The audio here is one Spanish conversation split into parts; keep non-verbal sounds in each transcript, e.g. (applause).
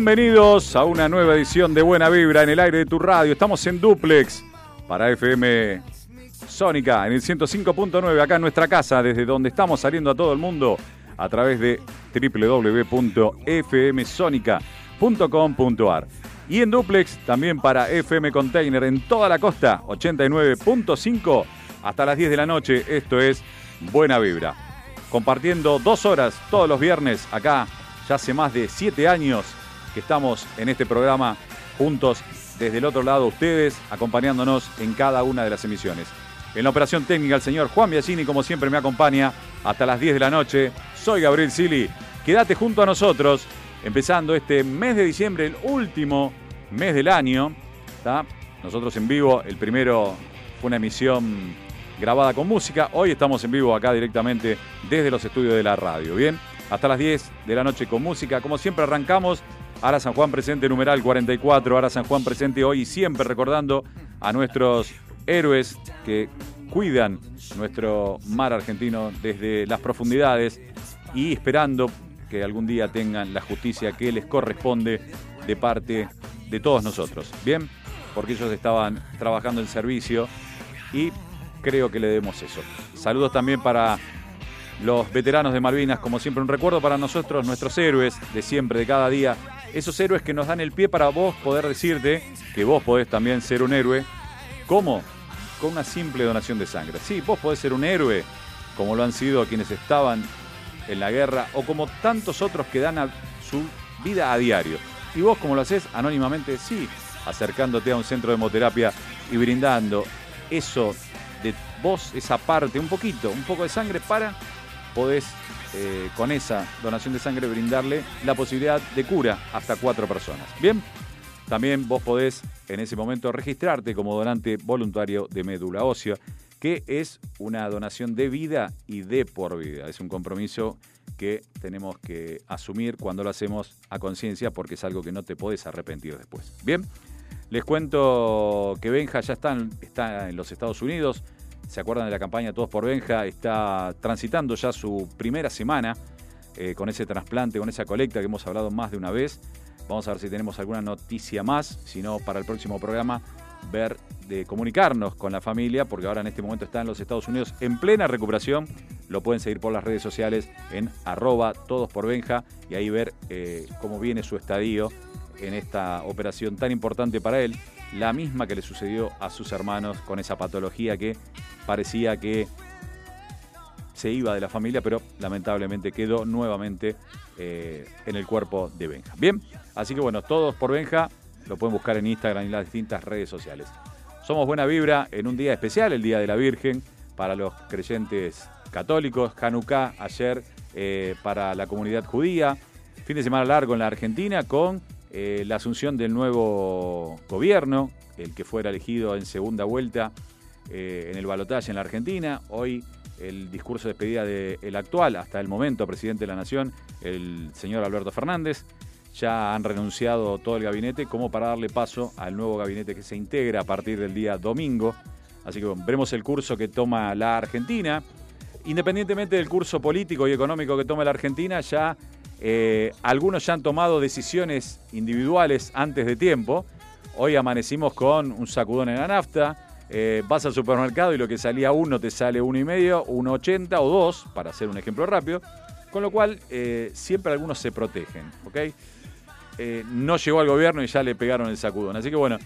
Bienvenidos a una nueva edición de Buena Vibra en el aire de tu radio. Estamos en Duplex para FM Sónica en el 105.9 acá en nuestra casa, desde donde estamos saliendo a todo el mundo a través de www.fmsonica.com.ar. Y en Duplex también para FM Container en toda la costa, 89.5 hasta las 10 de la noche. Esto es Buena Vibra. Compartiendo dos horas todos los viernes acá, ya hace más de siete años que estamos en este programa juntos desde el otro lado ustedes, acompañándonos en cada una de las emisiones. En la operación técnica el señor Juan Biagini, como siempre, me acompaña hasta las 10 de la noche. Soy Gabriel Sili. Quédate junto a nosotros, empezando este mes de diciembre, el último mes del año. ¿tá? Nosotros en vivo, el primero fue una emisión grabada con música. Hoy estamos en vivo acá directamente desde los estudios de la radio. Bien, hasta las 10 de la noche con música. Como siempre arrancamos. Ara San Juan presente numeral 44. Ara San Juan presente hoy siempre recordando a nuestros héroes que cuidan nuestro mar argentino desde las profundidades y esperando que algún día tengan la justicia que les corresponde de parte de todos nosotros. Bien, porque ellos estaban trabajando en servicio y creo que le debemos eso. Saludos también para los veteranos de Malvinas, como siempre, un recuerdo para nosotros, nuestros héroes de siempre, de cada día. Esos héroes que nos dan el pie para vos poder decirte que vos podés también ser un héroe. ¿Cómo? Con una simple donación de sangre. Sí, vos podés ser un héroe, como lo han sido quienes estaban en la guerra, o como tantos otros que dan a su vida a diario. Y vos, como lo haces anónimamente, sí, acercándote a un centro de hemoterapia y brindando eso de vos, esa parte, un poquito, un poco de sangre para podés eh, con esa donación de sangre brindarle la posibilidad de cura hasta cuatro personas. Bien, también vos podés en ese momento registrarte como donante voluntario de médula ósea, que es una donación de vida y de por vida. Es un compromiso que tenemos que asumir cuando lo hacemos a conciencia porque es algo que no te podés arrepentir después. Bien, les cuento que Benja ya está está en los Estados Unidos. ¿Se acuerdan de la campaña Todos por Benja? Está transitando ya su primera semana eh, con ese trasplante, con esa colecta que hemos hablado más de una vez. Vamos a ver si tenemos alguna noticia más, si no, para el próximo programa, ver de comunicarnos con la familia, porque ahora en este momento está en los Estados Unidos en plena recuperación. Lo pueden seguir por las redes sociales en arroba todos por Benja y ahí ver eh, cómo viene su estadio en esta operación tan importante para él, la misma que le sucedió a sus hermanos con esa patología que parecía que se iba de la familia, pero lamentablemente quedó nuevamente eh, en el cuerpo de Benja. Bien, así que bueno, todos por Benja, lo pueden buscar en Instagram y las distintas redes sociales. Somos Buena Vibra en un día especial, el Día de la Virgen, para los creyentes católicos, Hanukkah ayer eh, para la comunidad judía, fin de semana largo en la Argentina con eh, la asunción del nuevo gobierno, el que fuera elegido en segunda vuelta eh, en el balotaje en la Argentina. Hoy el discurso de despedida del actual, hasta el momento, presidente de la Nación, el señor Alberto Fernández. Ya han renunciado todo el gabinete como para darle paso al nuevo gabinete que se integra a partir del día domingo. Así que veremos el curso que toma la Argentina. Independientemente del curso político y económico que tome la Argentina, ya eh, algunos ya han tomado decisiones individuales antes de tiempo. Hoy amanecimos con un sacudón en la nafta. Eh, vas al supermercado y lo que salía uno te sale uno y medio, uno ochenta o dos, para hacer un ejemplo rápido. Con lo cual, eh, siempre algunos se protegen, ¿ok? no llegó al gobierno y ya le pegaron el sacudón. Así que bueno,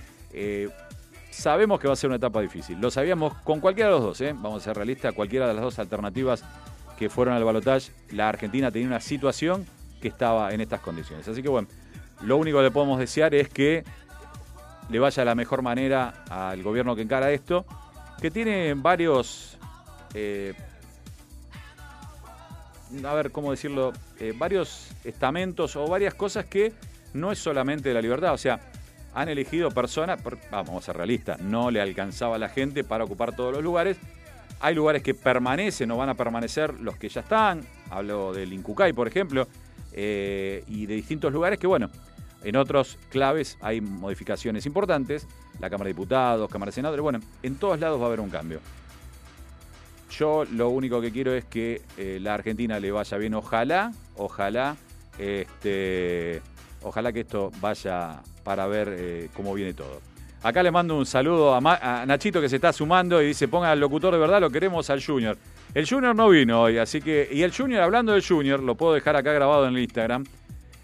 sabemos que va a ser una etapa difícil. Lo sabíamos con cualquiera de los dos, vamos a ser realistas, cualquiera de las dos alternativas que fueron al balotaje, la Argentina tenía una situación que estaba en estas condiciones. Así que bueno, lo único que le podemos desear es que le vaya la mejor manera al gobierno que encara esto, que tiene varios, eh, a ver, ¿cómo decirlo? Eh, varios estamentos o varias cosas que no es solamente de la libertad, o sea, han elegido personas, vamos a ser realistas, no le alcanzaba a la gente para ocupar todos los lugares. Hay lugares que permanecen o van a permanecer los que ya están, hablo del Incucay, por ejemplo, eh, y de distintos lugares que, bueno, en otros claves hay modificaciones importantes, la Cámara de Diputados, Cámara de Senadores, bueno, en todos lados va a haber un cambio. Yo lo único que quiero es que eh, la Argentina le vaya bien, ojalá, ojalá, este, ojalá que esto vaya para ver eh, cómo viene todo. Acá le mando un saludo a, Nachito que se está sumando y dice, ponga al locutor de verdad, lo queremos al Junior. El Junior no vino hoy, así que... Y el Junior, hablando del Junior, lo puedo dejar acá grabado en el Instagram.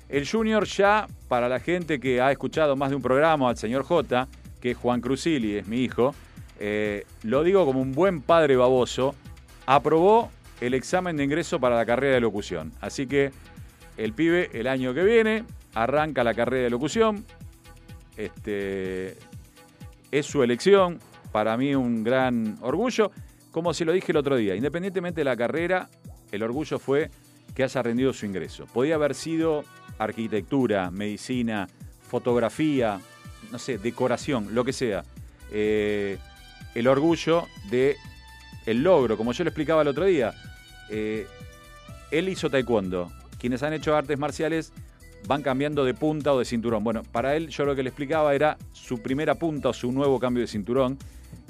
El Junior ya, para la gente que ha escuchado más de un programa al señor J, que es Juan Cruzili, es mi hijo, eh, lo digo como un buen padre baboso, aprobó el examen de ingreso para la carrera de locución. Así que el pibe el año que viene arranca la carrera de locución, este, es su elección, para mí un gran orgullo. Como se lo dije el otro día, independientemente de la carrera, el orgullo fue que haya rendido su ingreso. Podía haber sido arquitectura, medicina, fotografía, no sé, decoración, lo que sea. Eh, el orgullo de el logro, como yo le explicaba el otro día. Eh, él hizo taekwondo. Quienes han hecho artes marciales van cambiando de punta o de cinturón. Bueno, para él yo lo que le explicaba era su primera punta o su nuevo cambio de cinturón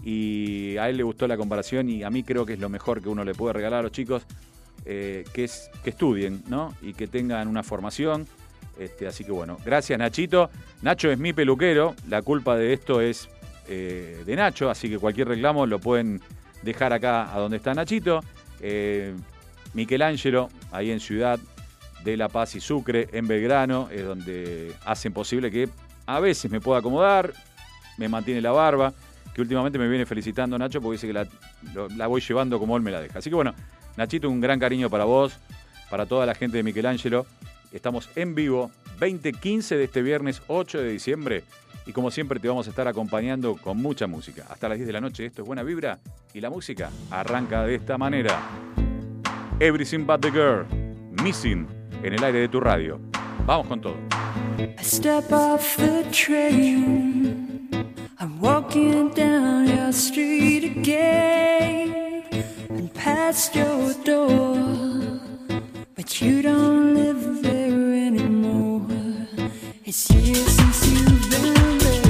y a él le gustó la comparación y a mí creo que es lo mejor que uno le puede regalar a los chicos, eh, que es que estudien, ¿no? Y que tengan una formación. Este, así que bueno, gracias Nachito. Nacho es mi peluquero, la culpa de esto es eh, de Nacho, así que cualquier reclamo lo pueden dejar acá a donde está Nachito. Eh, Michelangelo, ahí en Ciudad, de La Paz y Sucre, en Belgrano, es donde hacen posible que a veces me pueda acomodar, me mantiene la barba, que últimamente me viene felicitando Nacho porque dice que la, voy llevando como él me la deja. Así que bueno, Nachito, un gran cariño para vos, para toda la gente de Michelangelo. Estamos en vivo 2015 de este viernes 8 de diciembre y como siempre te vamos a estar acompañando con mucha música. Hasta las 10 de la noche, esto es Buena Vibra y la música arranca de esta manera. Everything But The Girl, Missing en el aire de tu radio. Vamos con todo. I'm walking down your street again and past your door. But you don't live there anymore. It's years since you've been there.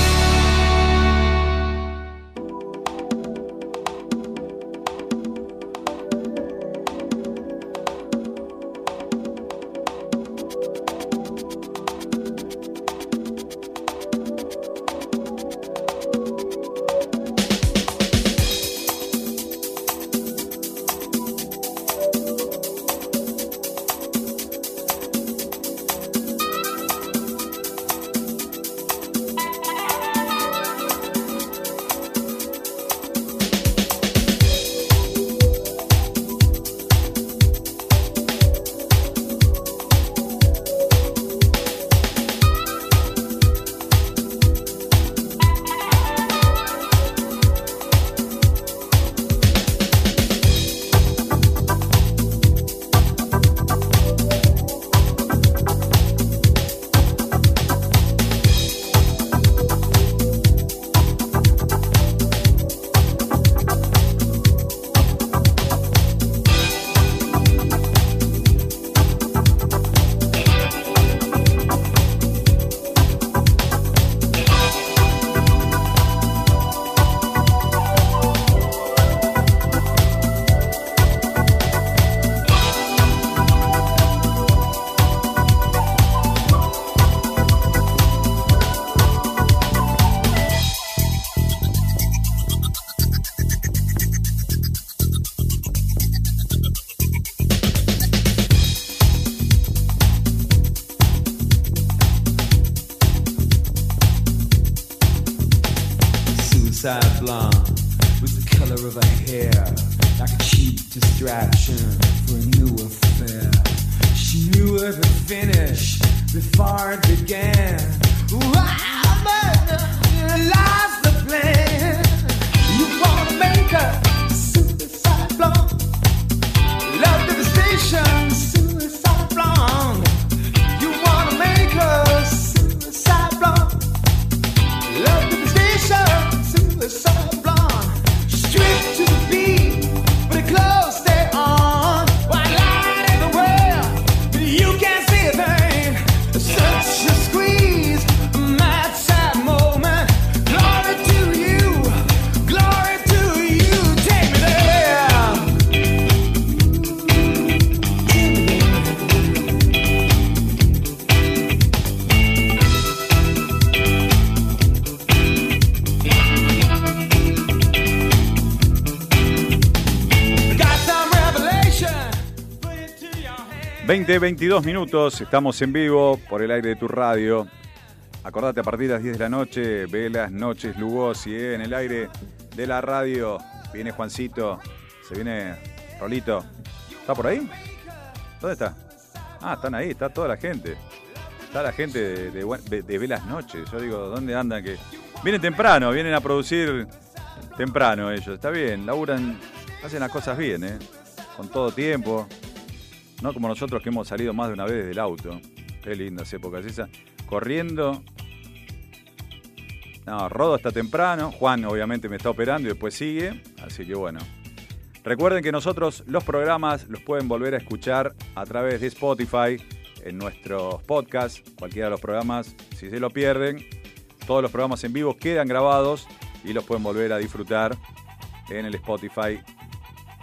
heart began. 20, 22 minutos, estamos en vivo por el aire de tu radio. Acordate, a partir de las 10 de la noche, velas, noches, Lugosi, ¿eh? en el aire de la radio. Viene Juancito, se viene Rolito. ¿Está por ahí? ¿Dónde está? Ah, están ahí, está toda la gente. Está la gente de, de, de- de Velas Noches. Yo digo, ¿dónde andan? Que Vienen temprano, vienen a producir temprano ellos. Está bien, laburan, hacen las cosas bien, ¿eh? Con todo tiempo. No como nosotros que hemos salido más de una vez desde el auto. Qué lindas épocas esas. Corriendo. No, Rodo está temprano. Juan obviamente me está operando y después sigue. Así que bueno. Recuerden que nosotros los programas los pueden volver a escuchar a través de Spotify en nuestros podcasts. Cualquiera de los programas, si se lo pierden, todos los programas en vivo quedan grabados y los pueden volver a disfrutar en el Spotify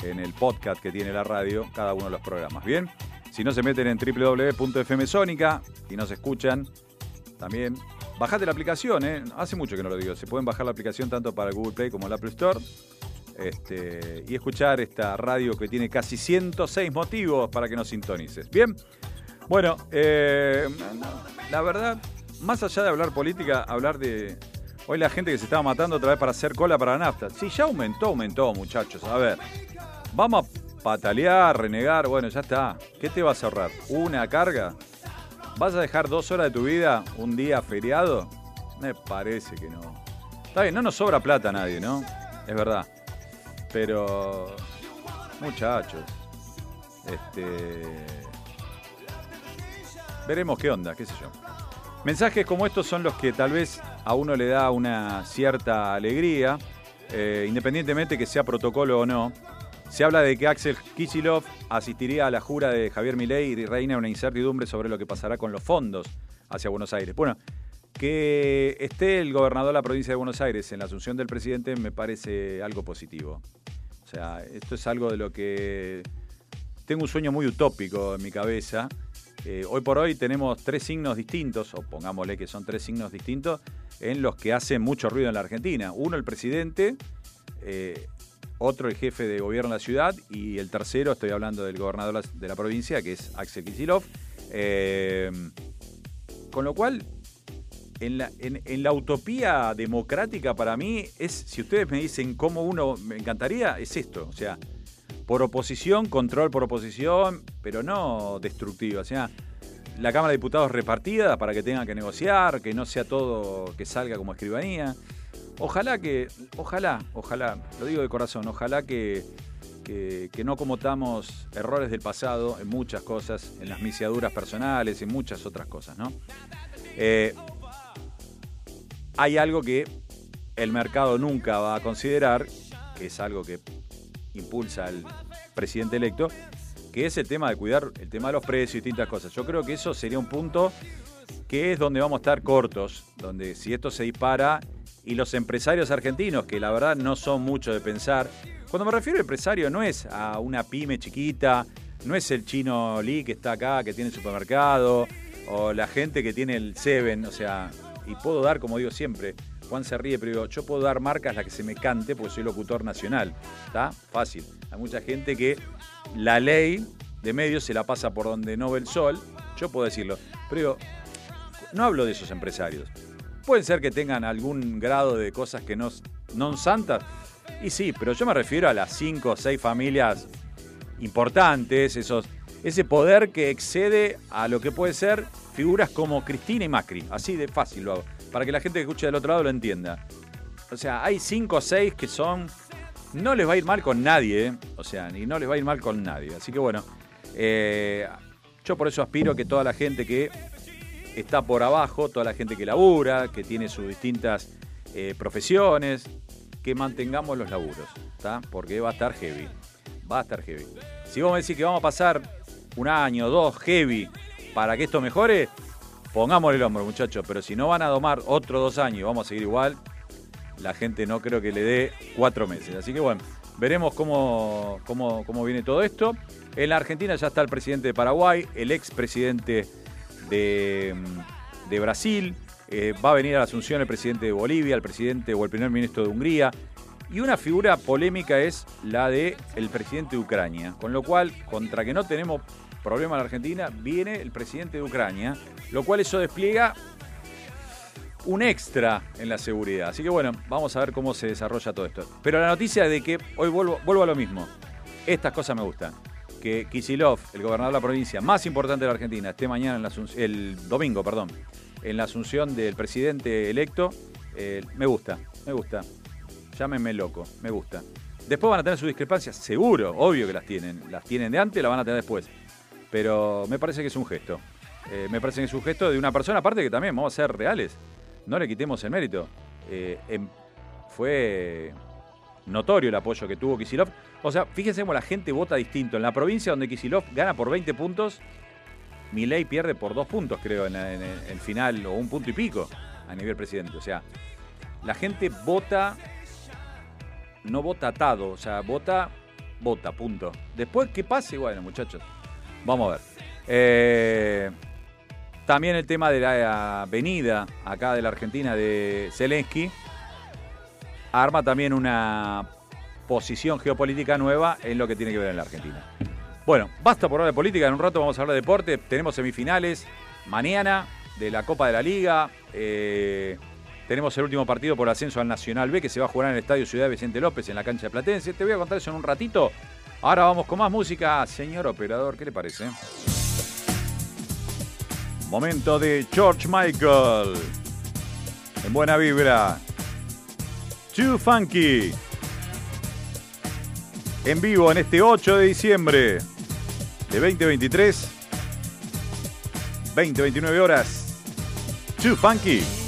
en el podcast que tiene la radio cada uno de los programas. Bien, si no se meten en www.fmsonica y nos escuchan, también bajate la aplicación, ¿eh? hace mucho que no lo digo, se pueden bajar la aplicación tanto para Google Play como el Apple Store. Este, y escuchar esta radio que tiene casi 106 motivos para que nos sintonices. Bien, bueno, eh, la verdad, más allá de hablar política, hablar de. Hoy la gente que se estaba matando otra vez para hacer cola para la nafta. Sí, ya aumentó, aumentó, muchachos. A ver, vamos a patalear, renegar. Bueno, ya está. ¿Qué te vas a ahorrar? ¿Una carga? ¿Vas a dejar dos horas de tu vida un día feriado? Me parece que no. Está bien, no nos sobra plata a nadie, ¿no? Es verdad. Pero, muchachos, este. Veremos qué onda, qué sé yo. Mensajes como estos son los que tal vez a uno le da una cierta alegría, eh, independientemente que sea protocolo o no. Se habla de que Axel Kicillof asistiría a la jura de Javier Milei y reina una incertidumbre sobre lo que pasará con los fondos hacia Buenos Aires. Bueno, que esté el gobernador de la provincia de Buenos Aires en la asunción del presidente me parece algo positivo. O sea, esto es algo de lo que tengo un sueño muy utópico en mi cabeza. Eh, hoy por hoy tenemos tres signos distintos, o pongámosle que son tres signos distintos, en los que hacen mucho ruido en la Argentina. Uno, el presidente, eh, otro, el jefe de gobierno de la ciudad, y el tercero, estoy hablando del gobernador de la- provincia, que es Axel Kicillof. Eh, con lo cual, en la, en- en la utopía democrática para mí es, si ustedes me dicen cómo uno me encantaría, es esto. O sea, por oposición, control por oposición, pero no destructiva. O sea, la Cámara de Diputados repartida para que tengan que negociar, que no sea todo que salga como escribanía. Ojalá que, ojalá, ojalá, lo digo de corazón, ojalá que, que, no cometamos errores del pasado en muchas cosas, en las misiaduras personales, en muchas otras cosas, ¿no? Eh, hay algo que el mercado nunca va a considerar, que es algo que impulsa el presidente electo, que es el tema de cuidar el tema de los precios y distintas cosas. Yo creo que eso sería un punto que es donde vamos a estar cortos, donde si esto se dispara y los empresarios argentinos, que la verdad no son mucho de pensar, cuando me refiero a empresario no es a una pyme chiquita, no es el chino Lee que está acá, que tiene el supermercado, o la gente que tiene el Seven, o sea, y puedo dar, como digo siempre, Juan se ríe, pero digo, yo puedo dar marcas las que se me cante porque soy locutor nacional. ¿Está? Fácil. Hay mucha gente que la ley de medios se la pasa por donde no ve el sol. Yo puedo decirlo. Pero digo, no hablo de esos empresarios. Pueden ser que tengan algún grado de cosas que no son santas. Y sí, pero yo me refiero a las cinco o seis familias importantes, esos, ese poder que excede a lo que puede ser figuras como Cristina y Macri. Así de fácil lo hago. Para que la gente que escuche del otro lado lo entienda. O sea, hay cinco o seis que son. No les va a ir mal con nadie, ¿eh? O sea, ni no les va a ir mal con nadie. Así que bueno, eh, yo por eso aspiro que toda la gente que está por abajo, toda la gente que labura, que tiene sus distintas eh, profesiones, que mantengamos los laburos, ¿está? Porque va a estar heavy. Va a estar heavy. Si vos me decís que vamos a pasar un año, dos, heavy, para que esto mejore, pongámosle el hombro, muchachos. Pero si no van a domar otros dos años y vamos a seguir igual, la gente no creo que le dé cuatro meses. Así que bueno, veremos cómo, cómo, cómo viene todo esto. En la Argentina ya está el presidente de Paraguay, el expresidente de, mm, de Brasil, eh, va a venir a la Asunción el presidente de Bolivia, el presidente o el primer ministro de Hungría. Y una figura polémica es la de el presidente de Ucrania. Con lo cual, contra que no tenemos problema en la Argentina, viene el presidente de Ucrania. Lo cual eso despliega un extra en la seguridad. Así que bueno, vamos a ver cómo se desarrolla todo esto. Pero la noticia de que hoy vuelvo, vuelvo a lo mismo. Estas cosas me gustan. Que Kisilov, el gobernador de la provincia más importante de la Argentina, esté mañana en la el domingo, perdón, en la asunción del presidente electo, eh, me gusta, me gusta. Llámenme loco, me gusta. Después van a tener sus discrepancias, seguro, obvio que las tienen. Las tienen de antes, las van a tener después. Pero me parece que es un gesto. Eh, me parece que es un gesto de una persona, aparte que también vamos a ser reales. No le quitemos el mérito. Eh, em- fue notorio el apoyo que tuvo Kisilov. O sea, fíjense cómo la gente vota distinto. En la provincia donde Kisilov gana por 20 puntos, Milei pierde por dos puntos, creo, en, el final, o un punto y pico a nivel presidente. O sea, la gente vota, no vota atado, o sea, vota vota, punto. Después que pase, bueno, muchachos, vamos a ver. Eh, también el tema de la venida acá de la Argentina de Zelensky arma también una posición geopolítica nueva en lo que tiene que ver en la Argentina. Bueno, basta por hablar de política, en un rato vamos a hablar de deporte, tenemos semifinales mañana de la Copa de la Liga, eh, tenemos el último partido por ascenso al Nacional B que se va a jugar en el Estadio Ciudad Vicente López en la cancha de Platense, te voy a contar eso en un ratito, ahora vamos con más música, señor operador, ¿qué le parece? Momento de George Michael. En buena vibra. Too Funky. En vivo en este 8 de diciembre de 2023. 20, 29 horas. Too Funky.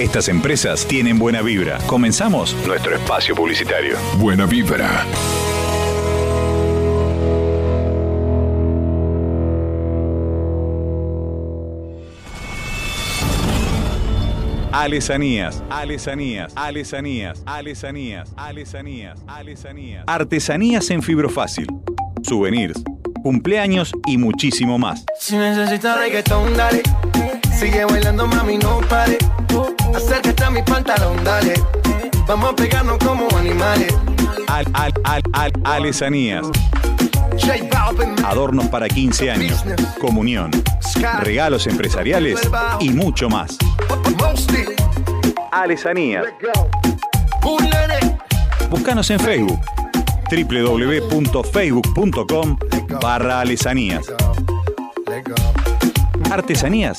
Estas empresas tienen buena vibra. Comenzamos nuestro espacio publicitario. Buena vibra. Alesanías, alesanías, alesanías, alesanías, alesanías, alesanías. Artesanías en fibrofácil. Souvenirs, cumpleaños y muchísimo más. Si necesitas reggaetón, dale. Sigue bailando, mami, no pare. Acércate a mi pantalón, dale. Vamos a pegarnos como animales. Al, al, al, al, Alesanías. Adornos para 15 años, comunión, regalos empresariales y mucho más. Alesanías. Búscanos en Facebook. www.facebook.com barra. Artesanías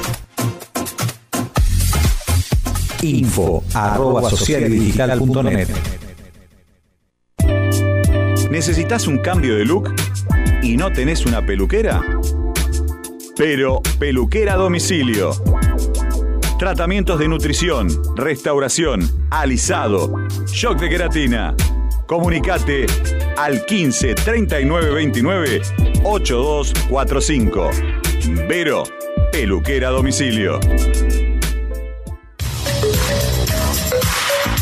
Info arroba. ¿Necesitas un cambio de look y no tenés una peluquera? Pero peluquera a domicilio. Tratamientos de nutrición, restauración, alisado, shock de queratina. Comunicate al 15 39 29 8245. Vero, peluquera a domicilio.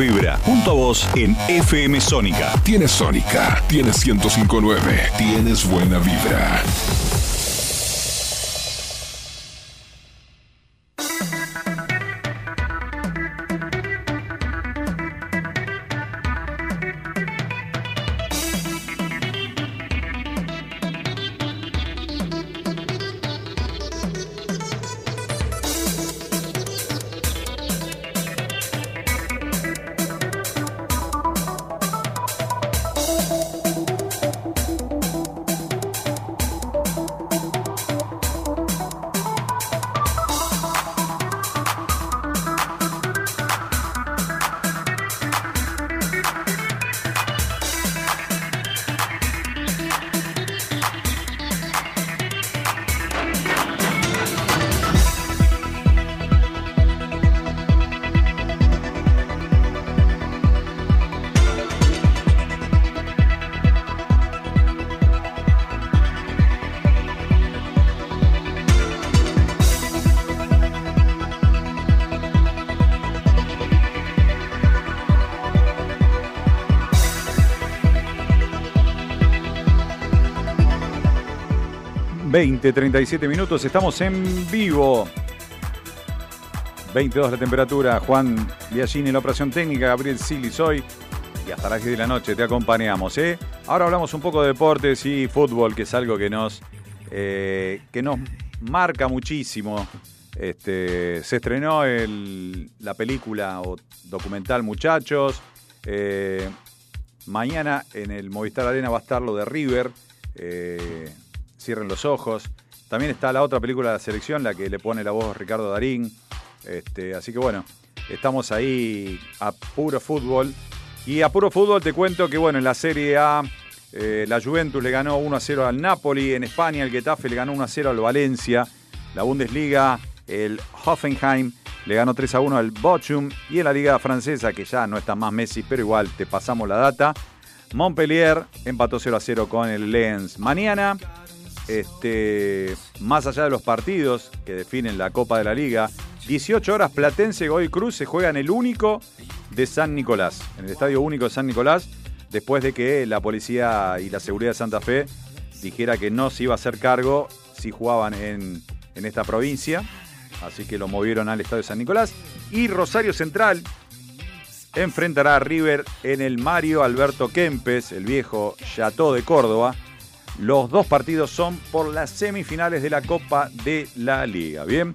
Vibra, junto a vos en FM Sónica. Tienes Sónica, tienes 1059, tienes buena vibra. Veinte, 37 minutos, estamos en vivo. 22 la temperatura, Juan Biagini en la operación técnica, Gabriel Silis hoy. Y hasta las 10 de la noche te acompañamos. ¿eh? Ahora hablamos un poco de deportes y fútbol, que es algo que nos, eh, que nos marca muchísimo. Este, se estrenó el- la película o documental Muchachos. Eh, mañana en el Movistar Arena va a estar lo de River. eh, cierren los ojos. También está la otra película de la selección, la que le pone la voz Ricardo Darín. Este, así que bueno, estamos ahí a puro fútbol. Y a puro fútbol te cuento que bueno, en la Serie A Eh, la Juventus le ganó 1 a 0 al Napoli. En España, el Getafe le ganó 1 a 0 al Valencia. La Bundesliga, el Hoffenheim le ganó 3 a 1 al Bochum. Y en la Liga Francesa, que ya no está más Messi, pero igual te pasamos la data. Montpellier empató 0 a 0 con el Lens. Mañana, este, más allá de los partidos que definen la Copa de la Liga, 18 horas Platense Goy Cruz se juega en el único de San Nicolás, en el Estadio Único de San Nicolás, después de que la policía y la seguridad de Santa Fe dijera que no se iba a hacer cargo si jugaban en, en esta provincia, así que lo movieron al Estadio San Nicolás. Y Rosario Central enfrentará a River en el Mario Alberto Kempes, el viejo Chateau de Córdoba. Los dos partidos son por las semifinales de la Copa de la Liga. Bien,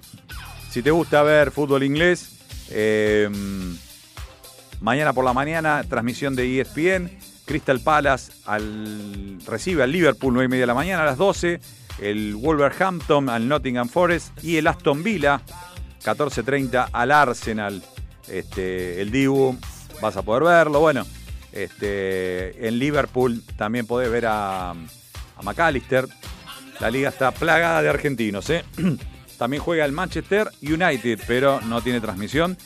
si te gusta ver fútbol inglés, eh, mañana por la mañana, transmisión de ESPN. Crystal Palace al, recibe al Liverpool 9 y media de la mañana a las 12. El Wolverhampton al Nottingham Forest. Y el Aston Villa, 14.30 al Arsenal. Este, el Dibu, vas a poder verlo. Bueno, este, en Liverpool también podés ver a, a McAllister. La liga está plagada de argentinos. ¿eh? (clears throat) También juega el Manchester United, pero no tiene transmisión.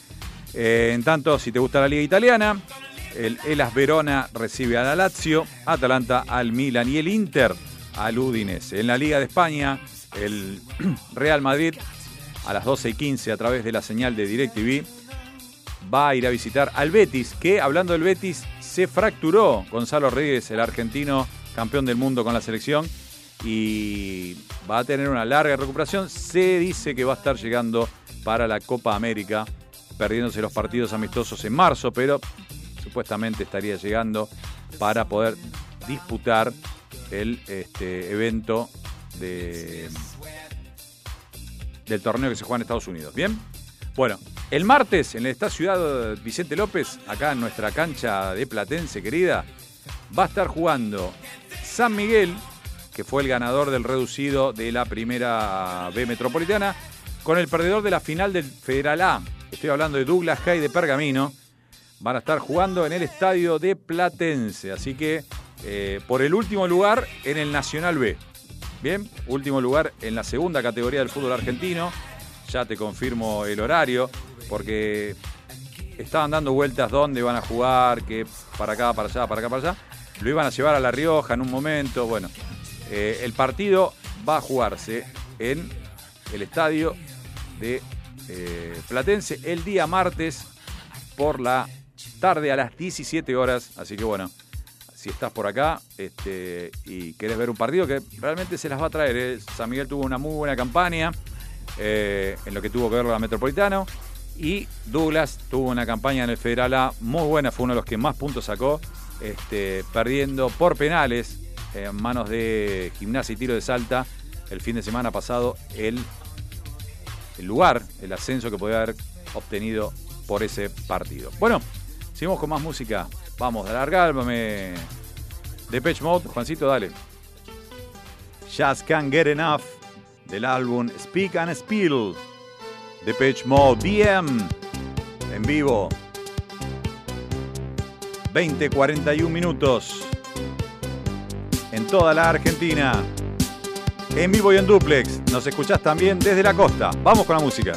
Eh, en tanto, si te gusta la liga italiana, el Elas Verona recibe a la Lazio, Atalanta al Milan y el Inter al Udinese. En la Liga de España, el (clears throat) Real Madrid a las 12 y 15 a través de la señal de DirecTV va a ir a visitar al Betis, que hablando del Betis se fracturó Gonzalo Reyes, el argentino campeón del mundo con la selección, y va a tener una larga recuperación. Se dice que va a estar llegando para la Copa América, perdiéndose los partidos amistosos en marzo, pero supuestamente estaría llegando para poder disputar el este, evento de, del torneo que se juega en Estados Unidos. Bien, bueno, el martes en esta ciudad Vicente López, acá en nuestra cancha de Platense querida, va a estar jugando San Miguel, que fue el ganador del reducido de la primera B Metropolitana, con el perdedor de la final del Federal A. Estoy hablando de Douglas Hay de Pergamino. Van a estar jugando en el estadio de Platense. Así que eh, por el último lugar en el Nacional B. Bien, último lugar en la segunda categoría del fútbol argentino. Ya te confirmo el horario, porque estaban dando vueltas dónde van a jugar, que para acá, para allá, para acá, para allá. Lo iban a llevar a La Rioja en un momento. Bueno, eh, el partido va a jugarse en el estadio de eh, Platense el día martes por la tarde a las 17 horas. Así que bueno, si estás por acá este, y querés ver un partido que realmente se las va a traer. ¿eh? San Miguel tuvo una muy buena campaña en lo que tuvo que ver la Metropolitano. Y Douglas tuvo una campaña en el Federal A muy buena, fue uno de los que más puntos sacó, este, perdiendo por penales en manos de Gimnasia y Tiro de Salta el fin de semana pasado el, el lugar, el ascenso que podía haber obtenido por ese partido. Bueno, seguimos con más música. Vamos a alargarme. Depeche Mode, Juancito, dale. Just Can't Get Enough del álbum Speak and Spill. Depeche Mode, DM en vivo. 20-41 minutos en toda la Argentina. En vivo y en duplex. Nos escuchás también desde la costa. Vamos con la música.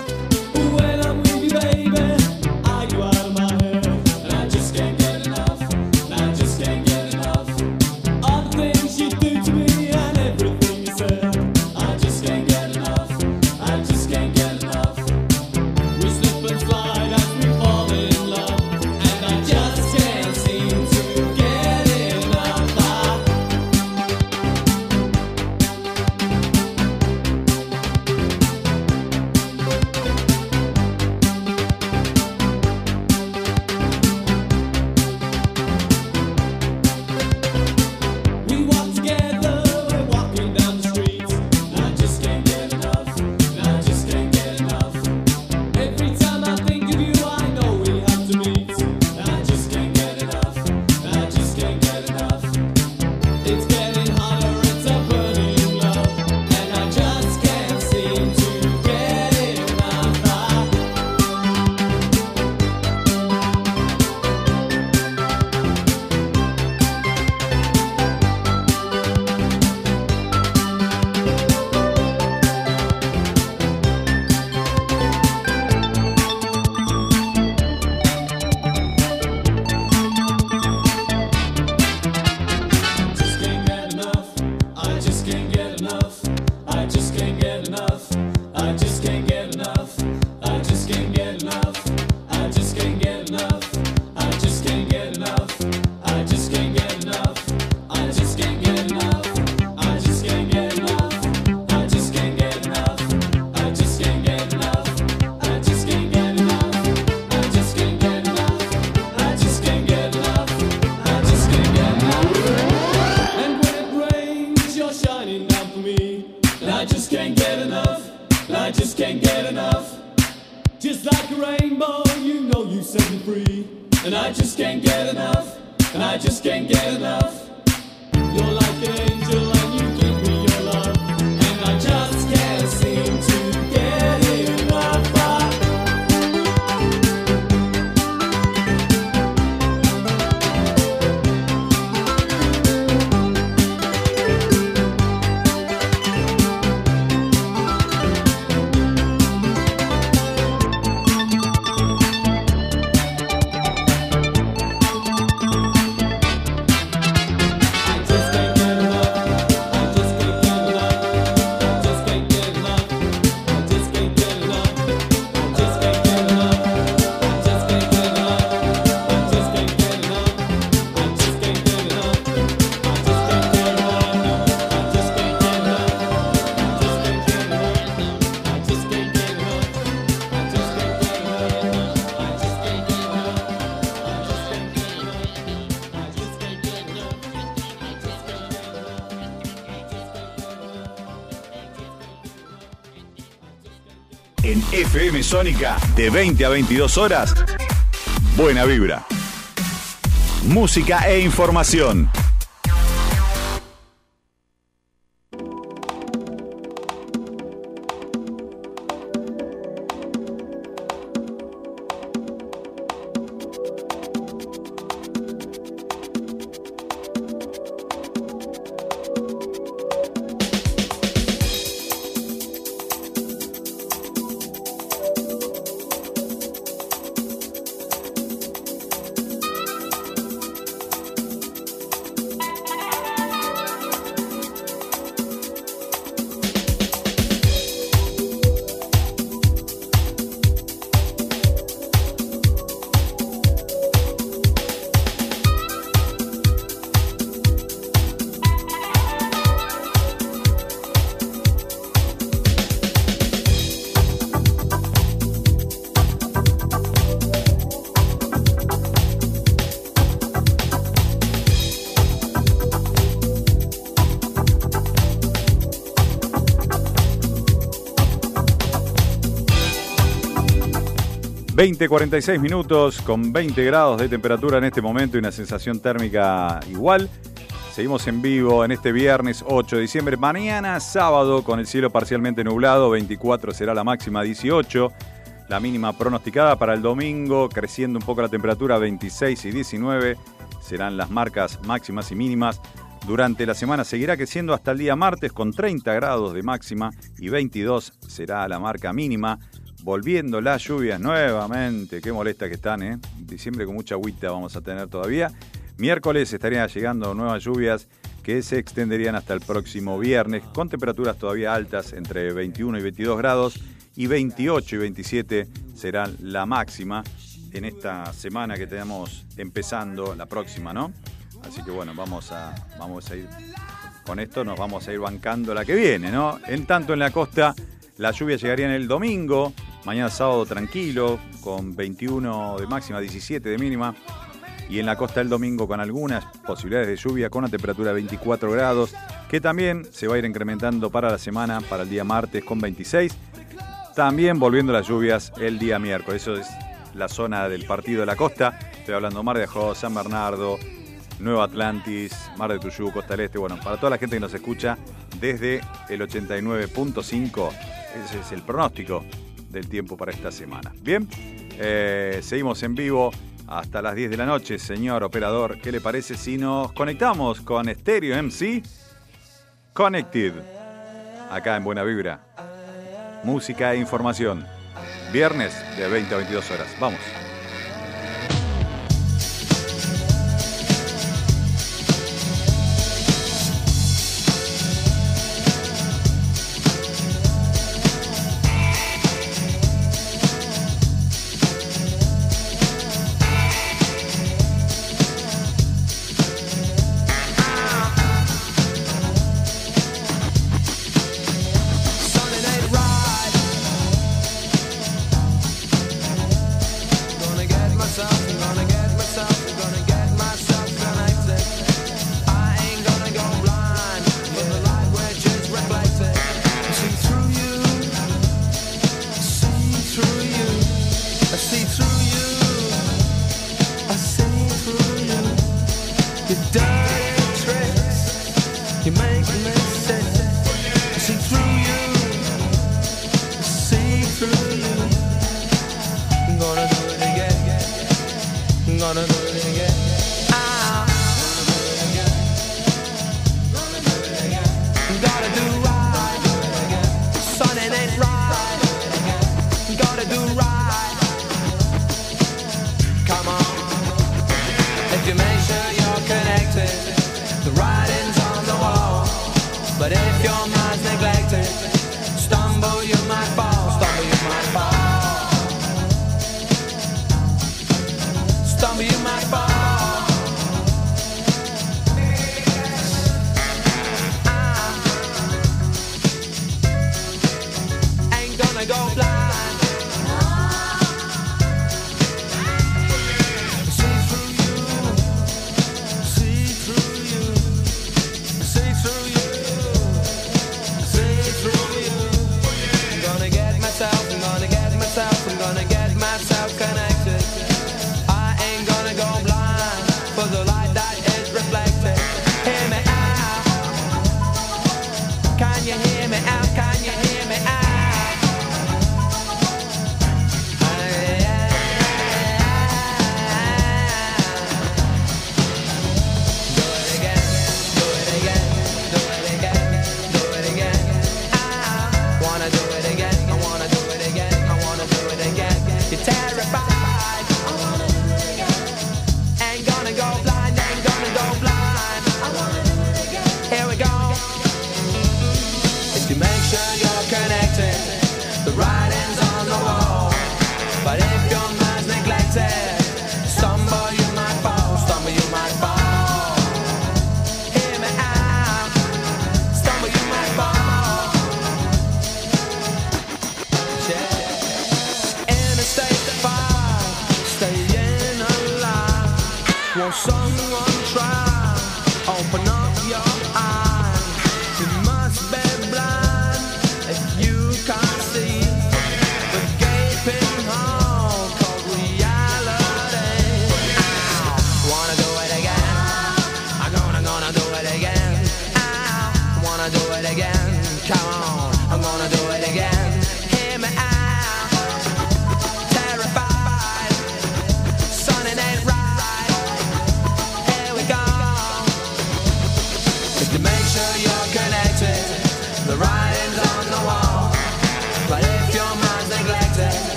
Sónica, de 20 a 22 horas, buena vibra. Música e información. Veinte, 46 minutos con 20 grados de temperatura en este momento y una sensación térmica igual. Seguimos en vivo en este viernes 8 de diciembre. Mañana sábado con el cielo parcialmente nublado, 24 será la máxima, 18. La mínima pronosticada para el domingo, creciendo un poco la temperatura, 26 y 19 serán las marcas máximas y mínimas. Durante la semana seguirá creciendo hasta el día martes con 30 grados de máxima y 22 será la marca mínima. Volviendo las lluvias nuevamente, qué molesta que están, ¿eh? Diciembre con mucha agüita vamos a tener todavía. Miércoles estarían llegando nuevas lluvias que se extenderían hasta el próximo viernes, con temperaturas todavía altas entre 21 y 22 grados y 28 y 27 serán la máxima en esta semana que tenemos empezando, la próxima, ¿no? Así que bueno, vamos a, vamos a ir con esto, nos vamos a ir bancando la que viene, ¿no? En tanto en la costa, la lluvia llegaría en el domingo, mañana sábado tranquilo, con 21 de máxima, 17 de mínima. Y en la costa el domingo con algunas posibilidades de lluvia con una temperatura de 24 grados, que también se va a ir incrementando para la semana, para el día martes con 26. También volviendo las lluvias el día miércoles. Eso es la zona del partido de la costa. Estoy hablando Mar de Ajó, San Bernardo, Nueva Atlantis, Mar de Tuyú, Costa del Este. Bueno, para toda la gente que nos escucha desde el 89.5, ese es el pronóstico del tiempo para esta semana. Bien, eh, seguimos en vivo hasta las 10 de la noche, señor operador. ¿Qué le parece si nos conectamos con Stereo MC Connected? Acá en Buena Vibra. Música e información. Viernes de 20 a 22 horas. Vamos.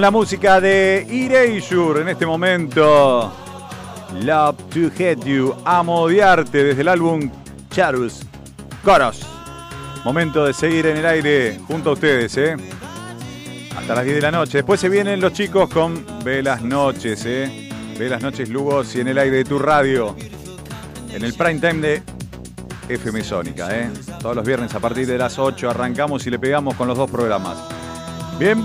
Con la música de Erasure en este momento. Love to Hate You, Amo Odiarte, desde el álbum Charus Coros. Momento de seguir en el aire junto a ustedes, ¿eh? Hasta las 10 de la noche. Después se vienen los chicos con Velas Noches, ¿eh? Velas Noches Lugos y en el aire de tu radio. En el prime time de FM Sónica, ¿eh? Todos los viernes a partir de las 8 arrancamos y le pegamos con los dos programas. Bien.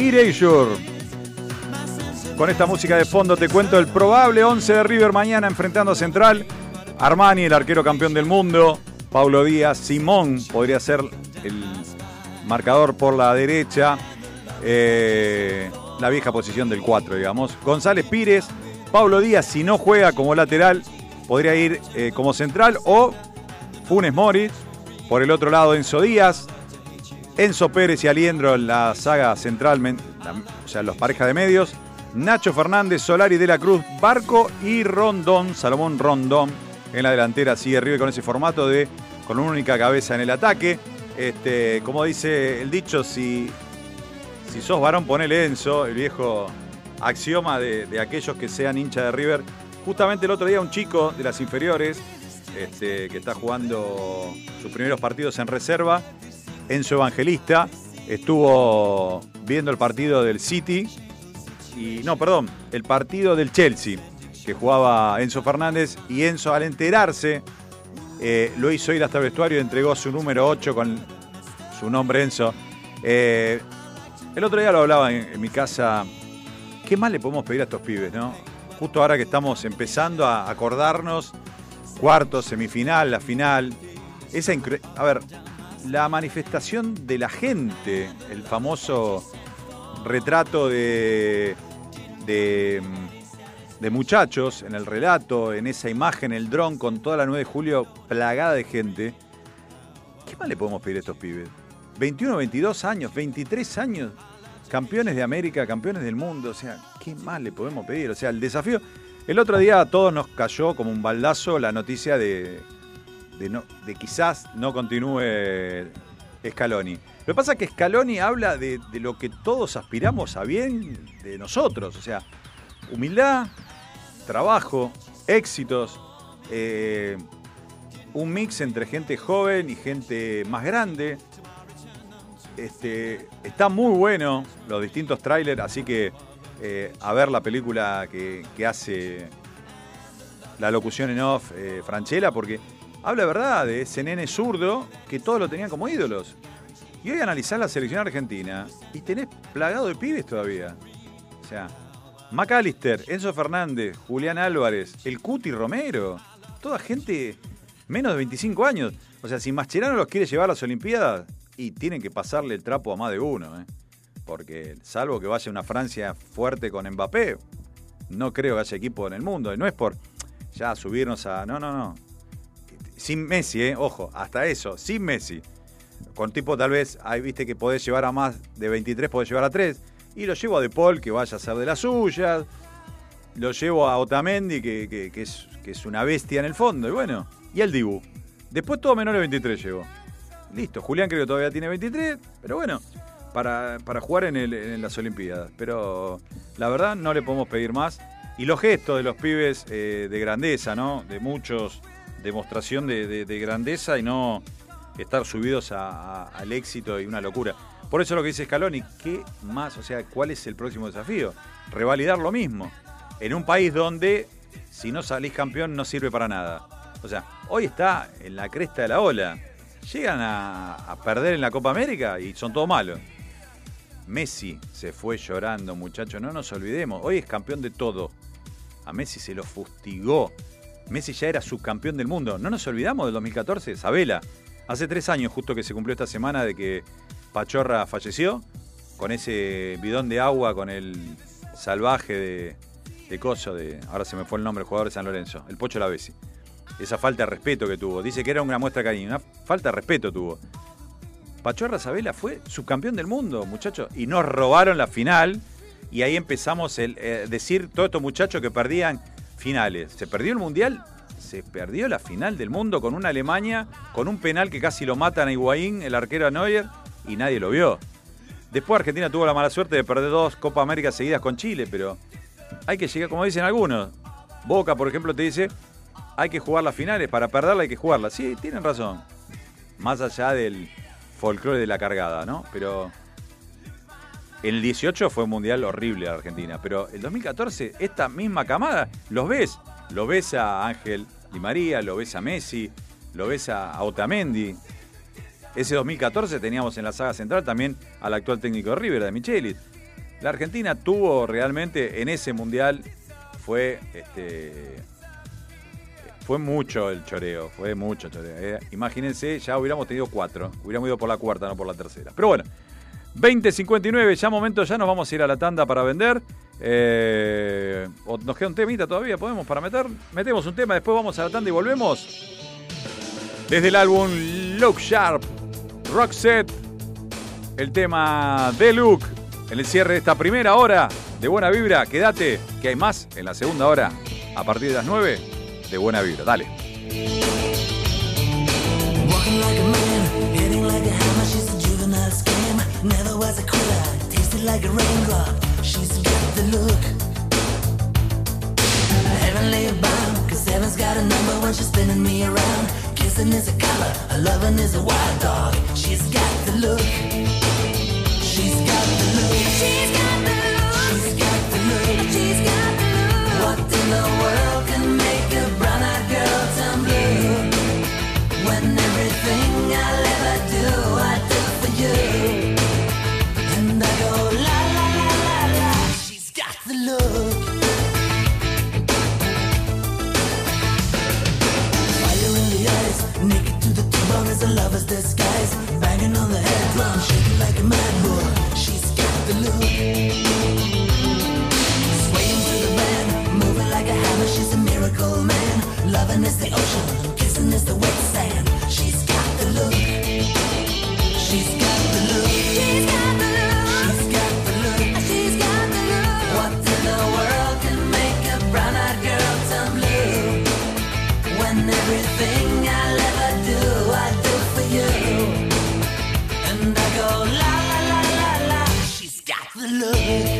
Erasure. Con esta música de fondo te cuento el probable 11 de River mañana enfrentando a Central. Armani, el arquero campeón del mundo. Paulo Díaz, Simón podría ser el marcador por la derecha. Eh, la vieja posición del 4, digamos. González Pires, Pablo Díaz, si no juega como lateral, podría ir eh, como central o Funes Moris. Por el otro lado, Enzo Díaz, Enzo Pérez y Aliendro en la saga central, o sea, los parejas de medios. Nacho Fernández, Solari de la Cruz, Barco y Rondón, Salomón Rondón en la delantera. Sigue River con ese formato de con una única cabeza en el ataque. Este, como dice el dicho, si, si sos varón, ponele Enzo, el viejo axioma de, de aquellos que sean hincha de River. Justamente el otro día un chico de las inferiores, este, que está jugando sus primeros partidos en reserva, Enzo Evangelista, estuvo viendo el partido del City, y no, perdón, el partido del Chelsea, que jugaba Enzo Fernández, y Enzo al enterarse, eh, lo hizo ir hasta el vestuario y entregó su número 8 con su nombre Enzo. Eh, el otro día lo hablaba en, en mi casa. ¿Qué más le podemos pedir a estos pibes, no? Justo ahora que estamos empezando a acordarnos, cuarto, semifinal, la final. Esa a ver, la manifestación de la gente, el famoso retrato de, de, de muchachos en el relato, en esa imagen, el dron con toda la 9 de julio plagada de gente. ¿Qué más le podemos pedir a estos pibes? 21, 22 años, 23 años, campeones de América, campeones del mundo. O sea, ¿qué más le podemos pedir? O sea, el desafío. El otro día a todos nos cayó como un baldazo la noticia de, de, quizás no continúe Scaloni. Lo que pasa es que Scaloni habla de, lo que todos aspiramos a bien de nosotros. O sea, humildad, trabajo, éxitos, eh, un mix entre gente joven y gente más grande. Este, está muy bueno los distintos trailers, así que eh, a ver la película que, que hace la locución en off eh, Franchella, porque habla verdad de ese nene zurdo que todos lo tenían como ídolos. Y hoy analizás la selección argentina y tenés plagado de pibes todavía. O sea, McAllister, Enzo Fernández, Julián Álvarez, el Cuti Romero, toda gente menos de 25 años. O sea, si Mascherano los quiere llevar a las Olimpiadas, y tienen que pasarle el trapo a más de uno, ¿eh? porque salvo que vaya una Francia fuerte con Mbappé, no creo que haya equipo en el mundo. Y no es por ya subirnos a. No, no, no. Sin Messi, ¿eh? ojo, hasta eso, sin Messi. Con tipo, tal vez, ahí viste que podés llevar a más de 23, podés llevar a 3. Y lo llevo a De Paul, que vaya a ser de las suyas. Lo llevo a Otamendi, que, es, una bestia en el fondo. Y bueno, y al Dibu. Después todo menor de 23 llegó. Listo, Julián creo que todavía tiene 23, pero bueno, para, jugar en las Olimpiadas. Pero la verdad no le podemos pedir más. Y los gestos de los pibes eh, de grandeza, ¿no? De muchos, demostración de, de- de grandeza y no estar subidos al éxito y una locura. Por eso lo que dice Scaloni, ¿qué más? O sea, ¿cuál es el próximo desafío? Revalidar lo mismo. En un país donde si no salís campeón no sirve para nada. O sea, hoy está en la cresta de la ola. Llegan a, a perder en la Copa América y son todos malos. Messi se fue llorando, muchachos, no nos olvidemos. Hoy es campeón de todo. A Messi se lo fustigó. Messi ya era subcampeón del mundo. No nos olvidamos del 2014, Sabela. Hace tres años justo que se cumplió esta semana de que Pachorra falleció con ese bidón de agua, con el salvaje de, de Coso, de, ahora se me fue el nombre, jugador de San Lorenzo, el Pocho Lavesi. Esa falta de respeto que tuvo. Dice que era una muestra de cariño. Una falta de respeto tuvo. Pachorra Sabela fue subcampeón del mundo, muchachos. Y nos robaron la final. Y ahí empezamos a decir todos estos muchachos que perdían finales. Se perdió el mundial, se perdió la final del mundo con una Alemania, con un penal que casi lo matan a Higuaín, el arquero a Neuer, y nadie lo vio. Después Argentina tuvo la mala suerte de perder dos Copa América seguidas con Chile, pero hay que llegar, como dicen algunos. Boca, por ejemplo, te dice, hay que jugar las finales, para perderla hay que jugarla. Sí, tienen razón. Más allá del folclore de la cargada, ¿no? Pero el 18 fue un mundial horrible a Argentina, pero el 2014, esta misma camada, los ves. Lo ves a Ángel Di María, lo ves a Messi, lo ves a Otamendi. Ese 2014 teníamos en la saga central también al actual técnico de River, de Michelis. La Argentina tuvo realmente en ese mundial fue este fue mucho el choreo, fue mucho choreo. eh. Imagínense, ya hubiéramos tenido cuatro, hubiéramos ido por la cuarta, no por la tercera. Pero bueno, 20.59, ya momento, ya nos vamos a ir a la tanda para vender. Eh, ¿o ¿Nos queda un temita todavía? ¿Podemos para meter? Metemos un tema, después vamos a la tanda y volvemos. Desde el álbum Look Sharp, Rock Set, el tema de Luke, en el cierre de esta primera hora de Buena Vibra. Quédate, que hay más en la segunda hora, a partir de las 9 de Buena Vibra. Dale. Never was a quitter. Tasted like a raindrop. She's got the look. Heavenly bound, cause heaven's got a number when she's spinning me around. Kissing is a color, a loving is a wild dog. She's got the look. She's got the look. She's got the look. She's got the look. She's got the look. What in the world can make a brown-eyed girl turn blue? When lover's disguise. Banging on the head drum, shaking like a mad bull. She's got the look. Swaying to the band, moving like a hammer. She's a miracle man. Loving is the ocean, kissing is the wet sand. She's love.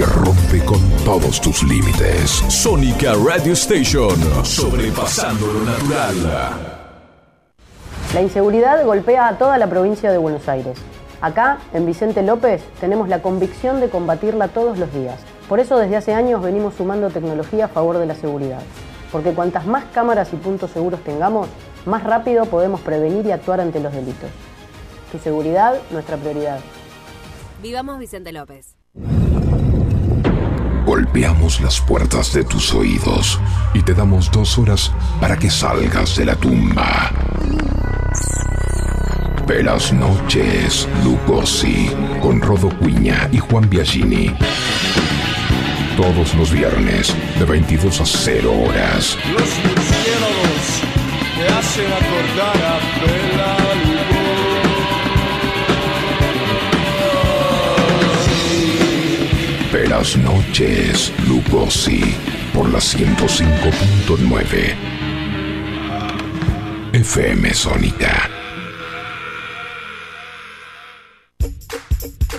que rompe con todos tus límites. Sónica Radio Station. Sobrepasando lo natural. La inseguridad golpea a toda la provincia de Buenos Aires. Acá, en Vicente López, tenemos la convicción de combatirla todos los días. Por eso desde hace años venimos sumando tecnología a favor de la seguridad. Porque cuantas más cámaras y puntos seguros tengamos, más rápido podemos prevenir y actuar ante los delitos. Tu seguridad, nuestra prioridad. Vivamos Vicente López. Golpeamos las puertas de tus oídos y te damos dos horas para que salgas de la tumba. Velas noches, Lugosi, con Rodo Cuña y Juan Biagini. Todos los viernes, de 22 a 0 horas. Los murciélagos te hacen acordar a Velas noches, Lugosi, por la 105.9. FM Sónica.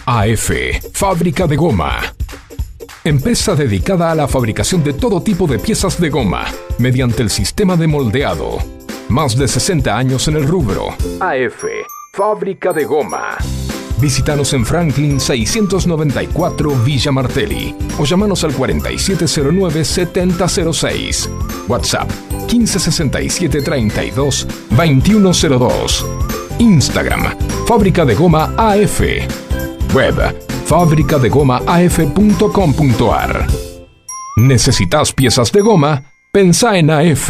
AF, fábrica de goma. Empresa dedicada a la fabricación de todo tipo de piezas de goma, mediante el sistema de moldeado. Más de 60 años en el rubro. AF, fábrica de goma. Visítanos en Franklin 694 Villa Martelli o llamanos al 4709-7006. WhatsApp 1567 32 2102. Instagram Fábrica de Goma AF. Web fabricadegomaaf.com.ar. ¿Necesitas piezas de goma? Pensá en AF.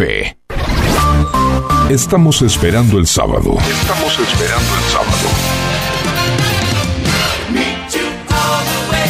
Estamos esperando el sábado. Estamos esperando el sábado.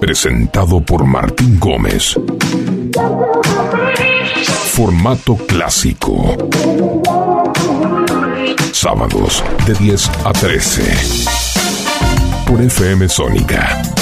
Presentado por Martín Gómez. Formato clásico. Sábados de 10 a 13. Por FM Sónica.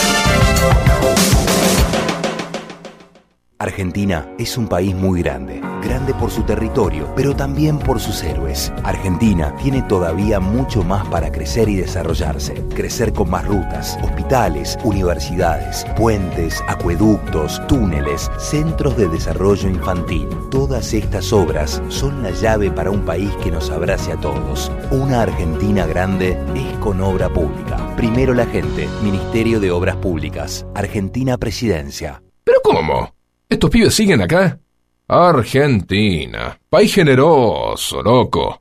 Argentina es un país muy grande, grande por su territorio, pero también por sus héroes. Argentina tiene todavía mucho más para crecer y desarrollarse, crecer con más rutas, hospitales, universidades, puentes, acueductos, túneles, centros de desarrollo infantil. Todas estas obras son la llave para un país que nos abrace a todos. Una Argentina grande es con obra pública. Primero la gente, Ministerio de Obras Públicas, Argentina Presidencia. ¿Pero cómo? ¿Estos pibes siguen acá? Argentina. País generoso, loco.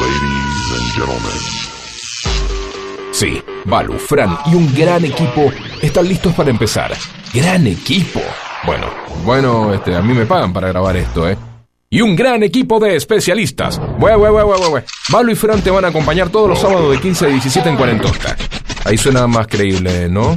Ladies and gentlemen. Sí, Balu, Fran y un gran equipo están listos para empezar. ¡Gran equipo! Bueno, bueno, este, a mí me pagan para grabar esto, ¿eh? Y un gran equipo de especialistas. Bue, bue, bue, bue, bue. Balu y Fran te van a acompañar todos los sábados de 15 a 17 en Cuarentosta. Ahí suena más creíble, ¿no?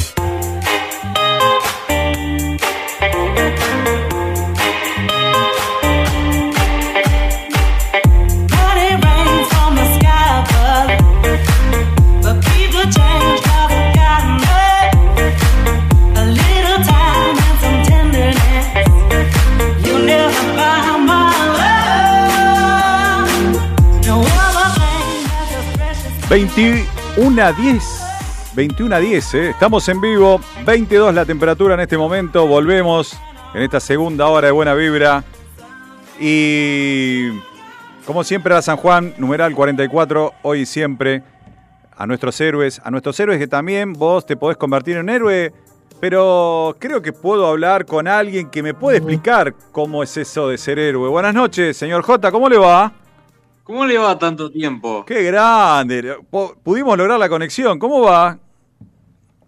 21 a 10. 21 a 10, ¿eh? estamos en vivo. 22 la temperatura en este momento. Volvemos en esta segunda hora de buena vibra. Y como siempre a San Juan, numeral 44, hoy y siempre. A nuestros héroes, a nuestros héroes que también vos te podés convertir en héroe. Pero creo que puedo hablar con alguien que me puede explicar cómo es eso de ser héroe. Buenas noches, señor J, ¿cómo le va? ¿Cómo le va tanto tiempo? Qué grande. Pudimos lograr la conexión. ¿Cómo va?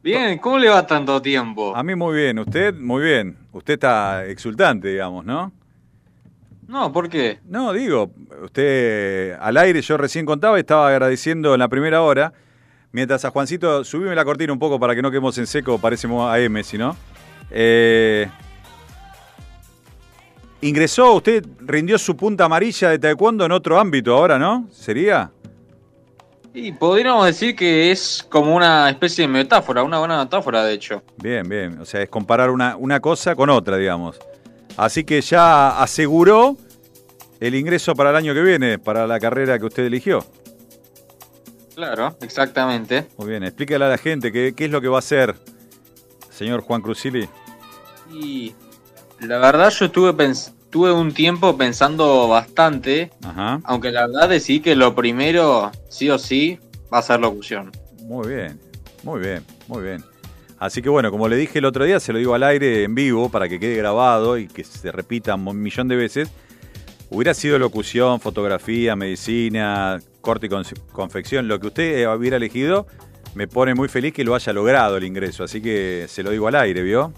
Bien, ¿cómo le va tanto tiempo? A mí muy bien. Usted muy bien. Usted está exultante, digamos, ¿no? No, ¿por qué? No, digo, usted al aire yo recién contaba y estaba agradeciendo en la primera hora. Mientras a Juancito, subime la cortina un poco para que no quedemos en seco, parecemos AM, si no. Eh, ingresó, usted rindió su punta amarilla de taekwondo en otro ámbito ahora, ¿no? ¿Sería? Y podríamos decir que es como una especie de metáfora, una buena metáfora, de hecho. Bien, bien. O sea, es comparar una, una cosa con otra, digamos. Así que ya aseguró el ingreso para el año que viene, para la carrera que usted eligió. Claro, exactamente. Muy bien, explícale a la gente qué, qué es lo que va a hacer, señor Juan Cruzili. Y la verdad yo estuve pens- tuve un tiempo pensando bastante, Ajá. aunque la verdad decidí que lo primero, sí o sí, va a ser locución. Muy bien, muy bien, muy bien. Así que bueno, como le dije el otro día, se lo digo al aire en vivo para que quede grabado y que se repita un millón de veces. Hubiera sido locución, fotografía, medicina, corte y con- confección, lo que usted hubiera elegido, me pone muy feliz que lo haya logrado el ingreso. Así que se lo digo al aire, ¿vio?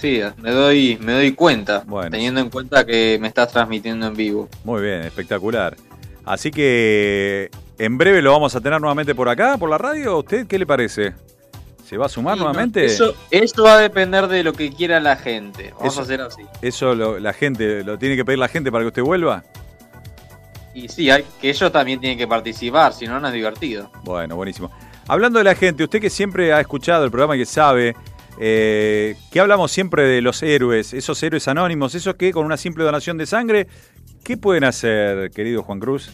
Sí, me doy, me doy cuenta, Bueno. teniendo en cuenta que me estás transmitiendo en vivo. Muy bien, espectacular. Así que en breve lo vamos a tener nuevamente por acá, por la radio. ¿A usted qué le parece? ¿Se va a sumar no, nuevamente? Eso, eso va a depender de lo que quiera la gente. Vamos Eso- a hacer así. Eso lo- la gente, lo tiene que pedir la gente para que usted vuelva. Y sí, hay, que ellos también tienen que participar, si no, no es divertido. Bueno, buenísimo. Hablando de la gente, usted que siempre ha escuchado el programa y que sabe eh, que hablamos siempre de los héroes, esos héroes anónimos, esos que con una simple donación de sangre, ¿qué pueden hacer, querido Juan Cruz?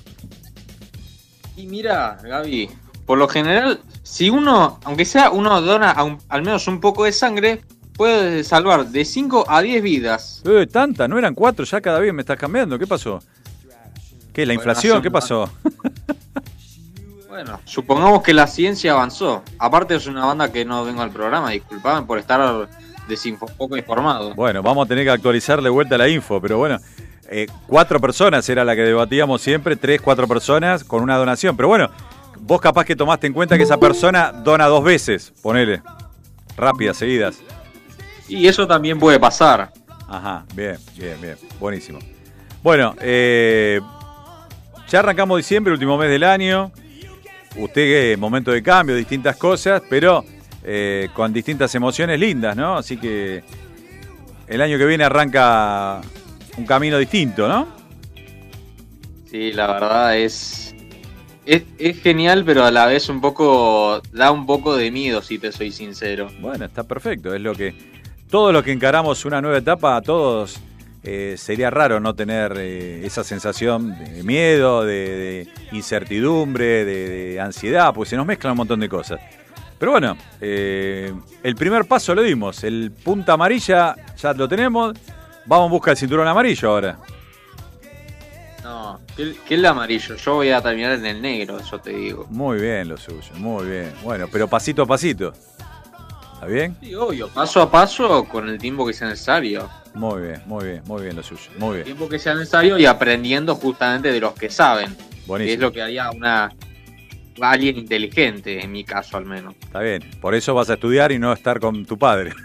Y mira, Gaby, por lo general, si uno, aunque sea uno dona un- al menos un poco de sangre, puede salvar de 5 a 10 vidas. Eh, tanta, no eran cuatro, ya cada vez me estás cambiando, ¿qué pasó? ¿Qué, la inflación? ¿Qué pasó? Bueno, supongamos que la ciencia avanzó. Aparte es una banda que no vengo al programa, disculpame por estar desinfo poco informado. Bueno, vamos a tener que actualizar de vuelta la info, pero bueno, eh, cuatro personas era la que debatíamos siempre, tres, cuatro personas con una donación. Pero bueno, vos capaz que tomaste en cuenta que esa persona dona dos veces, ponele, rápidas, seguidas. Y eso también puede pasar. Ajá, bien, bien, bien, buenísimo. Bueno, eh, ya arrancamos diciembre, último mes del año. Usted, eh, momento de cambio, distintas cosas, pero eh, con distintas emociones lindas, ¿no? Así que el año que viene arranca un camino distinto, ¿no? Sí, la verdad es, es. Es genial, pero a la vez un poco. da un poco de miedo, si te soy sincero. Bueno, está perfecto. Es lo que. Todos los que encaramos una nueva etapa, a todos eh, sería raro no tener eh, esa sensación de miedo, de, de incertidumbre, de, de ansiedad, pues se nos mezclan un montón de cosas. Pero bueno, eh, el primer paso lo dimos. El punta amarilla ya lo tenemos. Vamos en busca del cinturón amarillo ahora. No, que, que el amarillo. Yo voy a terminar en el negro, eso te digo. Muy bien lo suyo, muy bien. Bueno, pero pasito a pasito. ¿Está bien? Sí, obvio. Paso a paso con el tiempo que sea necesario. Muy bien, muy bien, muy bien lo suyo. Muy bien. tiempo que sea necesario y aprendiendo justamente de los que saben. Buenísimo. Que es lo que haría una alguien inteligente, en mi caso al menos. Está bien. Por eso vas a estudiar y no estar con tu padre. (laughs)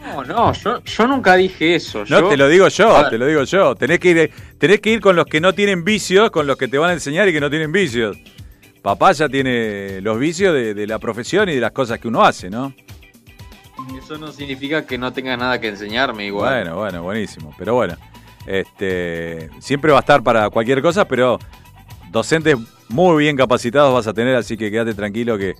No, no, yo, yo nunca dije eso. No, yo- te lo digo yo, te lo digo yo. Tenés que, ir, tenés que ir con los que no tienen vicios, con los que te van a enseñar y que no tienen vicios. Papá ya tiene los vicios de, de la profesión y de las cosas que uno hace, ¿no? Eso no significa que no tenga nada que enseñarme igual. Bueno, bueno, buenísimo. Pero bueno, este, siempre va a estar para cualquier cosa, pero docentes muy bien capacitados vas a tener, así que quédate tranquilo que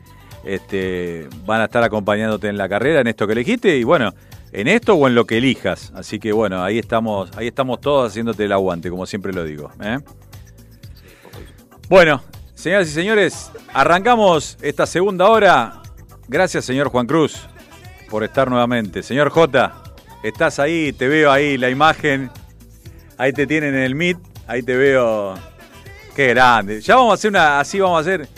este, van a estar acompañándote en la carrera, en esto que elegiste y bueno, en esto o en lo que elijas. Así que bueno, ahí estamos, ahí estamos todos haciéndote el aguante, como siempre lo digo. ¿eh? Bueno, señoras y señores, arrancamos esta segunda hora. Gracias, señor Juan Cruz, por estar nuevamente. Señor J, estás ahí, te veo ahí la imagen. Ahí te tienen en el Meet, ahí te veo. Qué grande. Ya vamos a hacer una, así vamos a hacer.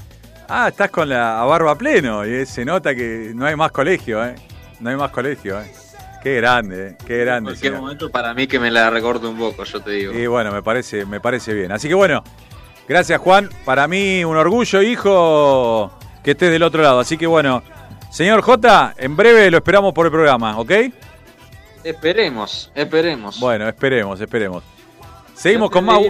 Ah, estás con la a barba pleno y se nota que no hay más colegio, ¿eh? No hay más colegio, ¿eh? Qué grande, ¿eh? Qué En grande. cualquier señor. momento para mí que me la recorte un poco, yo te digo. Y bueno, me parece, me parece bien. Así que bueno, gracias Juan. Para mí un orgullo, hijo, que estés del otro lado. Así que bueno, señor J, en breve lo esperamos por el programa, ¿ok? Esperemos, esperemos. Bueno, esperemos, esperemos. Seguimos con más.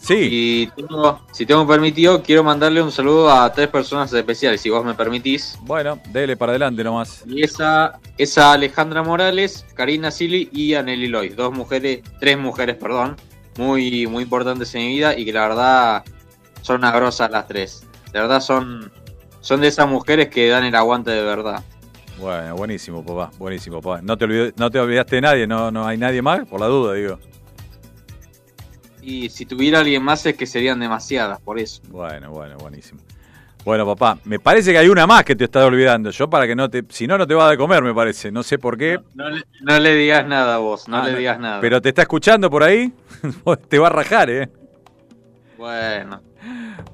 Sí. Y tengo- si tengo permitido, quiero mandarle un saludo a tres personas especiales, si vos me permitís. Bueno, dele para adelante nomás. Y esa, esa Alejandra Morales, Karina Silly y Anely Loy. Dos mujeres, tres mujeres, perdón, muy, muy importantes en mi vida y que la verdad son una las tres. La verdad son, son de esas mujeres que dan el aguante de verdad. Bueno, buenísimo, papá. Buenísimo, papá. No te, olvid- no te olvidaste de nadie, no, no hay nadie más, por la duda, digo. Y si tuviera alguien más es que serían demasiadas, por eso. Bueno, bueno, buenísimo. Bueno, papá, me parece que hay una más que te estás olvidando. Yo para que no te. Si no, no te va a de comer, me parece. No sé por qué. No le, no le digas nada vos, no Ah, le digas nada. Pero te está escuchando por ahí. (laughs) te va a rajar, ¿eh? Bueno,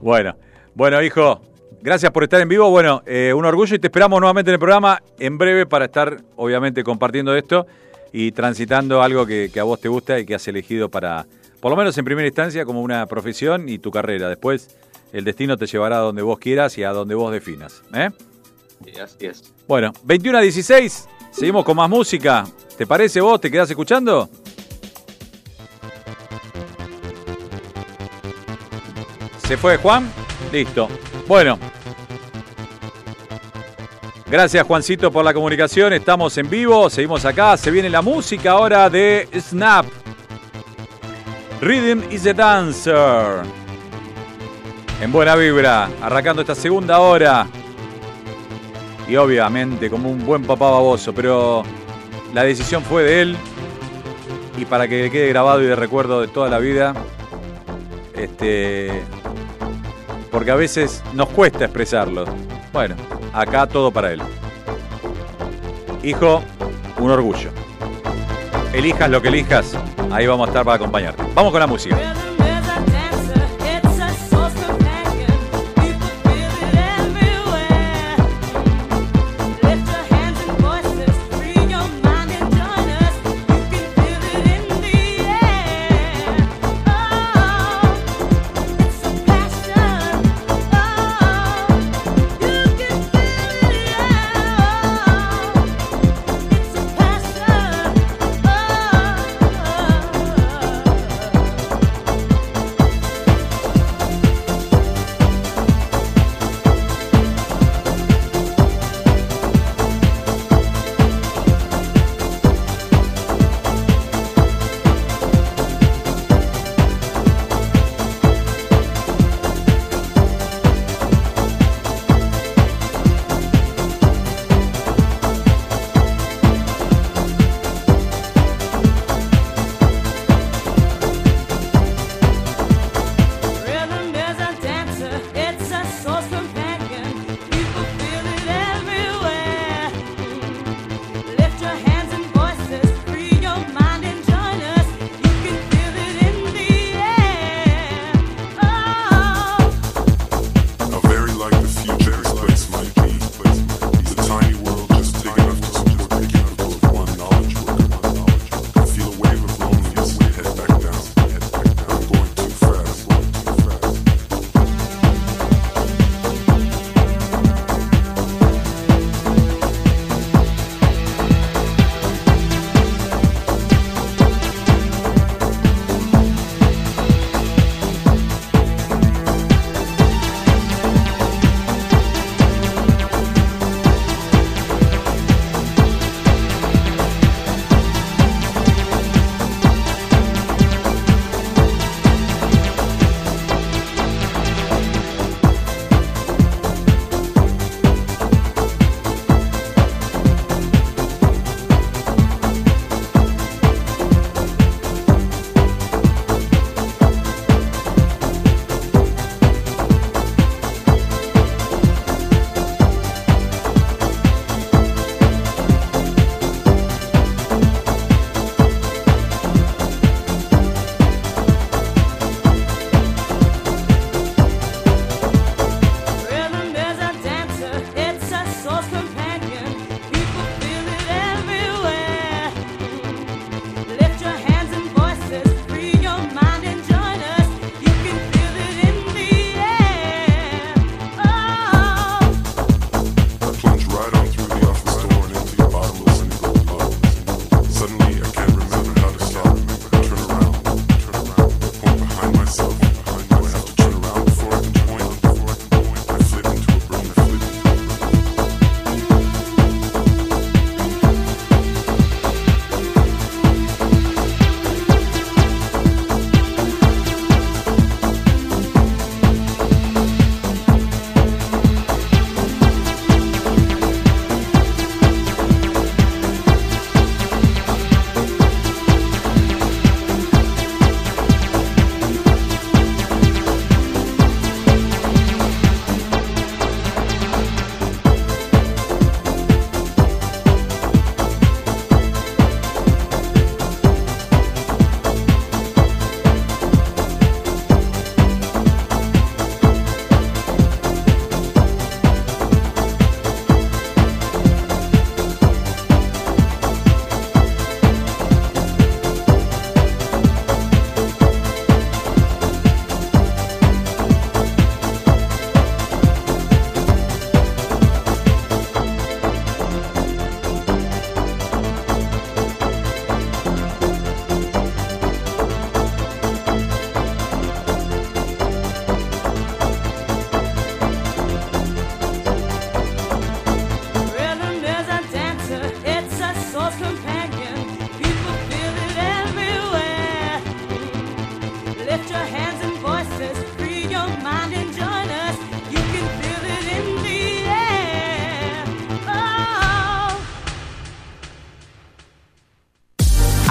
Bueno, bueno, hijo, gracias por estar en vivo. Bueno, eh, un orgullo y te esperamos nuevamente en el programa en breve para estar, obviamente, compartiendo esto y transitando algo que, que a vos te gusta y que has elegido para, por lo menos en primera instancia, como una profesión y tu carrera. Después, el destino te llevará a donde vos quieras y a donde vos definas. ¿eh? sí, así es. Bueno, 21 a 16, seguimos con más música. ¿Te parece vos? ¿Te quedás escuchando? ¿Se fue Juan? Listo. Bueno. Gracias Juancito por la comunicación. Estamos en vivo, seguimos acá. Se viene la música ahora de Snap. Rhythm is a dancer. En buena vibra, arrancando esta segunda hora. Y obviamente como un buen papá baboso, pero la decisión fue de él. Y para que quede grabado y de recuerdo de toda la vida, este, porque a veces nos cuesta expresarlo. Bueno, acá todo para él. Hijo, un orgullo. Elijas lo que elijas, ahí vamos a estar para acompañarte. Vamos con la música.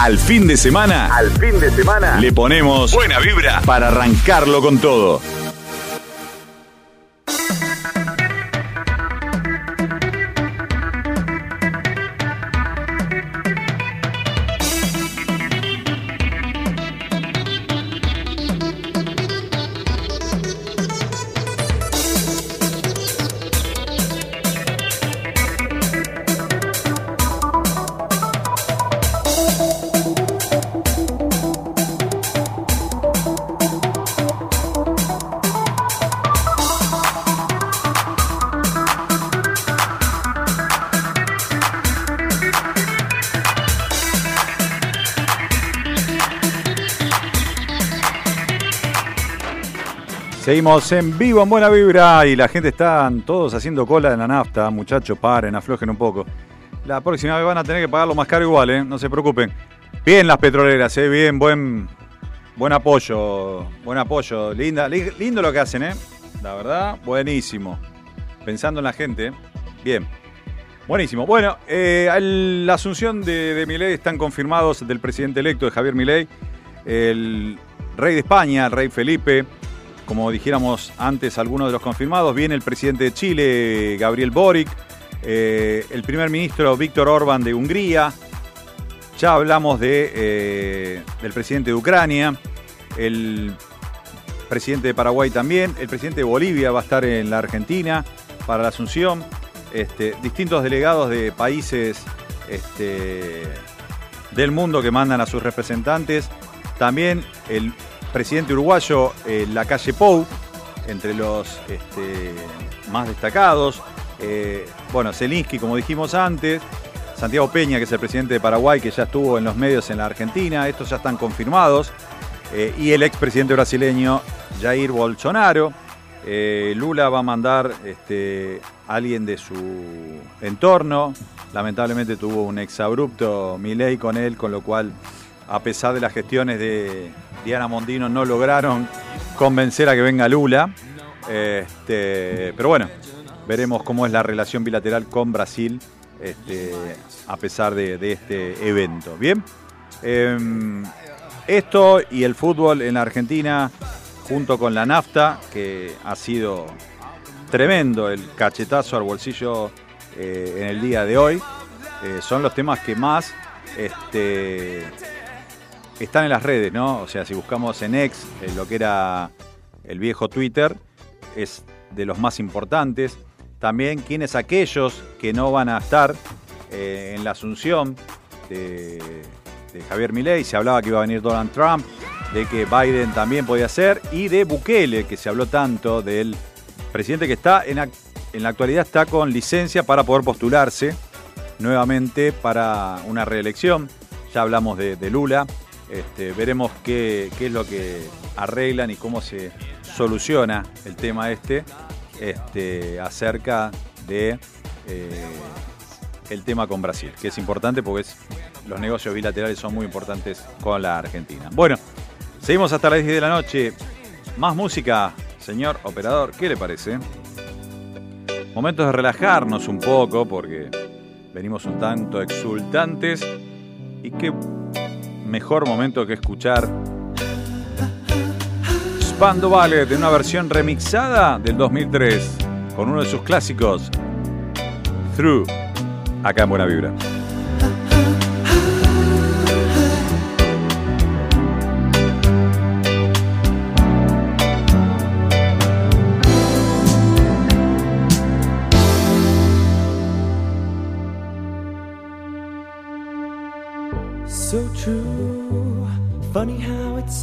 Al fin de semana, Al fin de semana. le ponemos buena vibra para arrancarlo con todo. Seguimos en vivo en Buena Vibra y la gente está todos haciendo cola en la nafta. Muchachos, paren, aflojen un poco. La próxima vez van a tener que pagarlo más caro igual, ¿eh? no se preocupen. Bien las petroleras, ¿eh? bien, buen, buen apoyo, buen apoyo. Linda, li- lindo lo que hacen, ¿eh? la verdad, buenísimo. Pensando en la gente, ¿eh? bien. Buenísimo. Bueno, eh, la asunción de, de Milei están confirmados del presidente electo de Javier Milei, el rey de España, el rey Felipe, como dijéramos antes, algunos de los confirmados. Viene el presidente de Chile, Gabriel Boric, eh, el primer ministro Víctor Orban de Hungría. Ya hablamos eh, del presidente de Ucrania, el presidente de Paraguay también, el presidente de Bolivia va a estar en la Argentina para la Asunción, este, distintos delegados de países este, del mundo que mandan a sus representantes, también el presidente uruguayo, eh, la calle Pou, entre los este, más destacados, eh, bueno, Zelinsky, como dijimos antes, Santiago Peña, que es el presidente de Paraguay, que ya estuvo en los medios en la Argentina, estos ya están confirmados, eh, y el expresidente brasileño Jair Bolsonaro. Lula va a mandar este, a alguien de su entorno. Lamentablemente tuvo un exabrupto Milei con él, con lo cual, a pesar de las gestiones de Diana Mondino, no lograron convencer a que venga Lula. Este, pero bueno, veremos cómo es la relación bilateral con Brasil este, a pesar de, este evento. Bien, Em, esto y el fútbol en la Argentina, junto con la nafta, que ha sido tremendo el cachetazo al bolsillo eh, en el día de hoy, eh, son los temas que más este, están en las redes, ¿no? O sea, si buscamos en X, en lo que era el viejo Twitter, es de los más importantes. También quiénes aquellos que no van a estar eh, en la asunción de, Javier Milei. Se hablaba que iba a venir Donald Trump, de que Biden también podía ser, y de Bukele, que se habló tanto del presidente que está en, la actualidad está con licencia para poder postularse nuevamente para una reelección. Ya hablamos de Lula. Este, veremos qué, qué es lo que arreglan y cómo se soluciona el tema este, este acerca de eh, el tema con Brasil, que es importante porque los negocios bilaterales son muy importantes con la Argentina. Bueno, seguimos hasta las 10 de la noche. Más música, señor operador, ¿qué le parece? Momentos de relajarnos un poco porque venimos un tanto exultantes y qué mejor momento que escuchar Spando Ballet en una versión remixada del 2003 con uno de sus clásicos Through acá en Buena Vibra.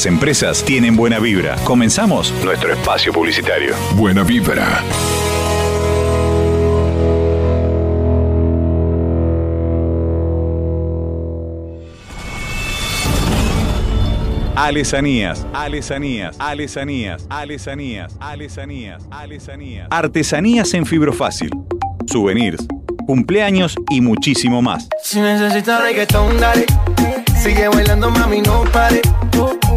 muchas empresas tienen buena vibra. Comenzamos nuestro espacio publicitario. Buena vibra. Alesanías, alesanías, alesanías, alesanías, alesanías, alesanías. Artesanías en fibro fácil. Souvenirs, cumpleaños y muchísimo más. Si necesitas reggaetón. Sigue bailando, mami, no pare.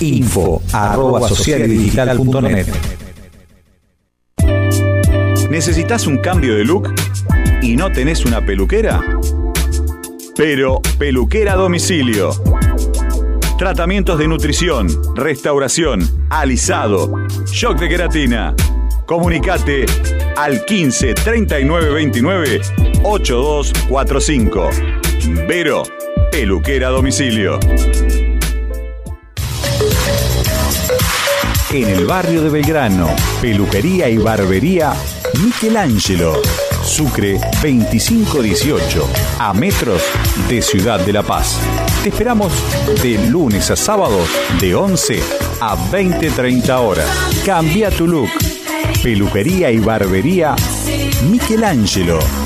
Info arroba socialdigital.net ¿Necesitas un cambio de look y no tenés una peluquera? Pero Peluquera Domicilio. Tratamientos de nutrición, restauración, alisado, shock de queratina. Comunicate al 15 39 29 8245. Vero, peluquera domicilio. En el barrio de Belgrano, peluquería y barbería Michelangelo. Sucre 2518, a metros de Ciudad de La Paz. Te esperamos de lunes a sábado de 11 a 20-30 horas. Cambia tu look. Peluquería y barbería Michelangelo.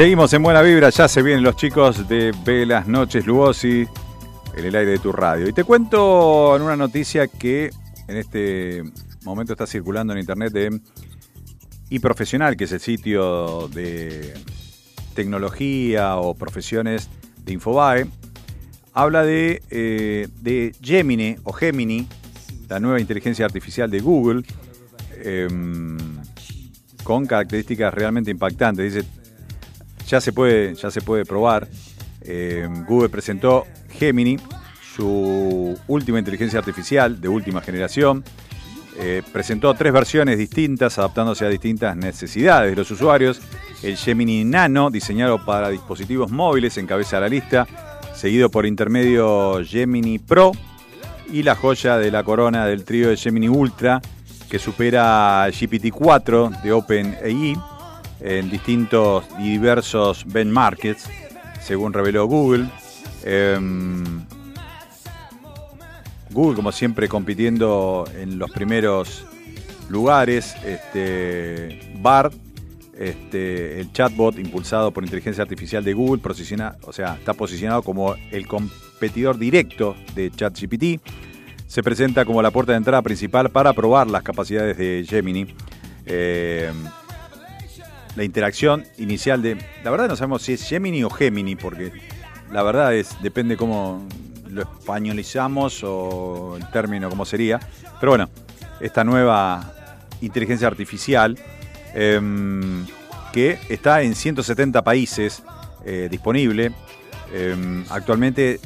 Seguimos en Buena Vibra, ya se vienen los chicos de Velas Noches Lugosi en el aire de tu radio. Y te cuento en una noticia que en este momento está circulando en internet de iProfesional, que es el sitio de tecnología o profesiones de Infobae. Habla de, eh, de Gemini o Gemini, la nueva inteligencia artificial de Google, em, con características realmente impactantes. Dice, ya se puede, ya se puede probar. Eh, Google presentó Gemini, su última inteligencia artificial de última generación. Eh, presentó tres versiones distintas, adaptándose a distintas necesidades de los usuarios. El Gemini Nano, diseñado para dispositivos móviles, encabeza la lista, seguido por intermedio Gemini Pro y la joya de la corona del trío de Gemini Ultra, que supera GPT-4 de OpenAI en distintos y diversos benchmarks, según reveló Google. Em, Google, como siempre, compitiendo en los primeros lugares. Este, BART, este, el chatbot impulsado por inteligencia artificial de Google, posiciona, o sea, está posicionado como el competidor directo de ChatGPT. Se presenta como la puerta de entrada principal para probar las capacidades de Gemini. Eh, la interacción inicial de. La verdad no sabemos si es Gemini o Gemini, porque la verdad es, depende cómo lo españolizamos o el término cómo sería. Pero bueno, esta nueva inteligencia artificial em, que está en 170 países eh, disponible. Em, actualmente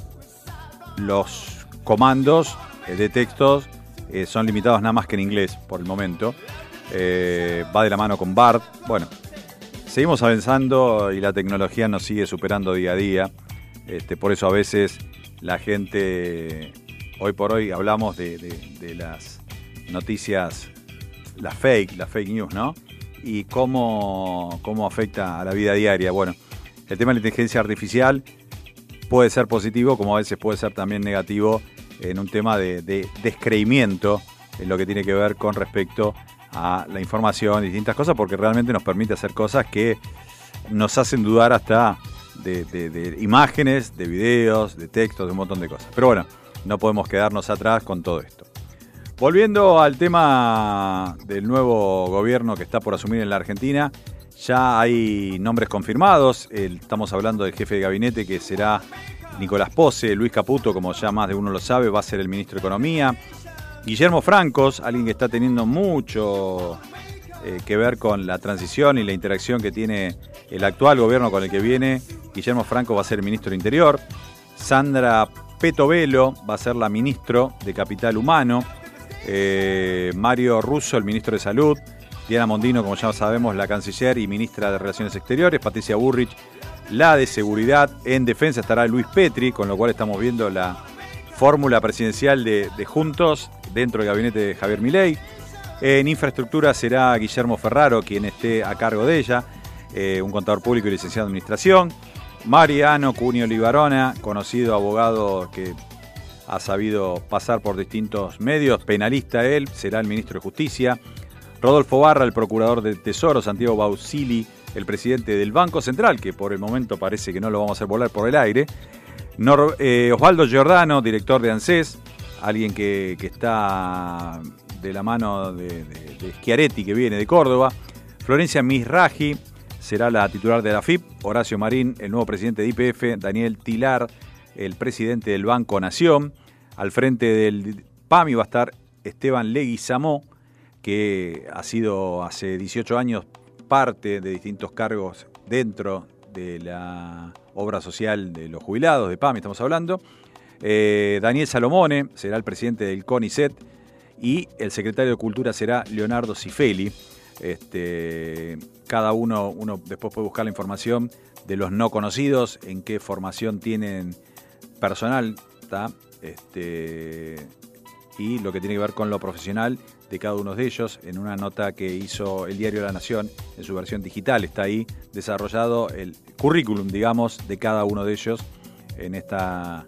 los comandos eh, de textos eh, son limitados nada más que en inglés por el momento. Eh, va de la mano con BART. Bueno, seguimos avanzando y la tecnología nos sigue superando día a día. Este, por eso a veces la gente, hoy por hoy hablamos de, las noticias, las fake, las fake news, ¿no? Y cómo, cómo afecta a la vida diaria. Bueno, el tema de la inteligencia artificial puede ser positivo, como a veces puede ser también negativo en un tema de, de descreimiento en lo que tiene que ver con respecto a la información distintas cosas, porque realmente nos permite hacer cosas que nos hacen dudar hasta de, imágenes, de videos, de textos, de un montón de cosas. Pero bueno, no podemos quedarnos atrás con todo esto. Volviendo al tema del nuevo gobierno que está por asumir en la Argentina, ya hay nombres confirmados. Estamos hablando del jefe de gabinete que será Nicolás Pose, Luis Caputo, como ya más de uno lo sabe, va a ser el ministro de Economía. Guillermo Francos, alguien que está teniendo mucho eh, que ver con la transición y la interacción que tiene el actual gobierno con el que viene. Guillermo Franco va a ser ministro del Interior. Sandra Petovelo va a ser la ministro de Capital Humano. Eh, Mario Russo, el ministro de Salud. Diana Mondino, como ya sabemos, la canciller y ministra de Relaciones Exteriores. Patricia Burrich, la de Seguridad. En defensa estará Luis Petri, con lo cual estamos viendo la fórmula presidencial de, de Juntos dentro del gabinete de Javier Milei. En infraestructura será Guillermo Ferraro quien esté a cargo de ella, eh, un contador público y licenciado en administración. Mariano Cunio Libarona, conocido abogado que ha sabido pasar por distintos medios, penalista él, será el ministro de Justicia. Rodolfo Barra, el procurador del Tesoro, Santiago Bausili, el presidente del Banco Central, que por el momento parece que no lo vamos a hacer volar por el aire. Nor- eh, Osvaldo Giordano, director de ANSES, alguien que, que está de la mano de, Schiaretti, que viene de Córdoba. Florencia Misraji será la titular de la FIP. Horacio Marín, el nuevo presidente de IPF. Daniel Tilar, el presidente del Banco Nación. Al frente del PAMI va a estar Esteban Leguizamó, que ha sido hace 18 años parte de distintos cargos dentro de la obra social de los jubilados, de PAMI estamos hablando. Eh, Daniel Salomone será el presidente del CONICET y el secretario de Cultura será Leonardo Cifeli. Este, cada uno, uno después puede buscar la información de los no conocidos, en qué formación tienen personal. Este, y lo que tiene que ver con lo profesional de cada uno de ellos. En una nota que hizo el diario La Nación en su versión digital está ahí desarrollado el currículum, digamos, de cada uno de ellos en esta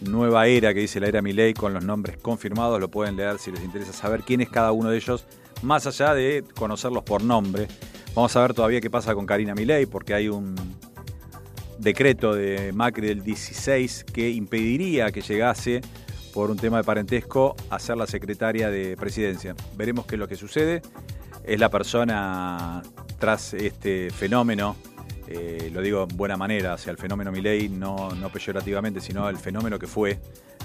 nueva era que dice la era Milei con los nombres confirmados. Lo pueden leer si les interesa saber quién es cada uno de ellos, más allá de conocerlos por nombre. Vamos a ver todavía qué pasa con Karina Milei, porque hay un decreto de Macri del 16 que impediría que llegase por un tema de parentesco a ser la secretaria de presidencia. Veremos qué es lo que sucede. Es la persona tras este fenómeno, eh, lo digo en buena manera, sea, el fenómeno Milei, no, no peyorativamente, sino el fenómeno que fue,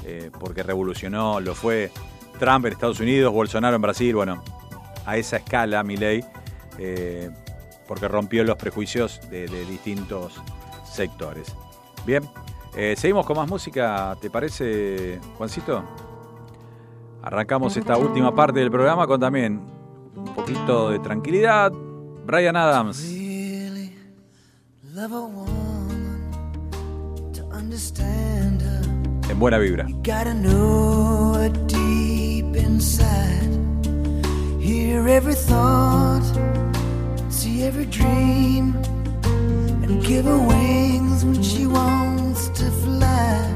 eh, porque revolucionó, lo fue Trump en Estados Unidos, Bolsonaro en Brasil, bueno, a esa escala Milei, eh, porque rompió los prejuicios de, de distintos sectores. Bien, seguimos con más música, ¿te parece, Juancito? Arrancamos esta última parte del programa con también un poquito de tranquilidad. Brian Adams. love a woman to understand her. En buena vibra. You gotta know her deep inside. Hear every thought, see every dream, and give her wings when she wants to fly.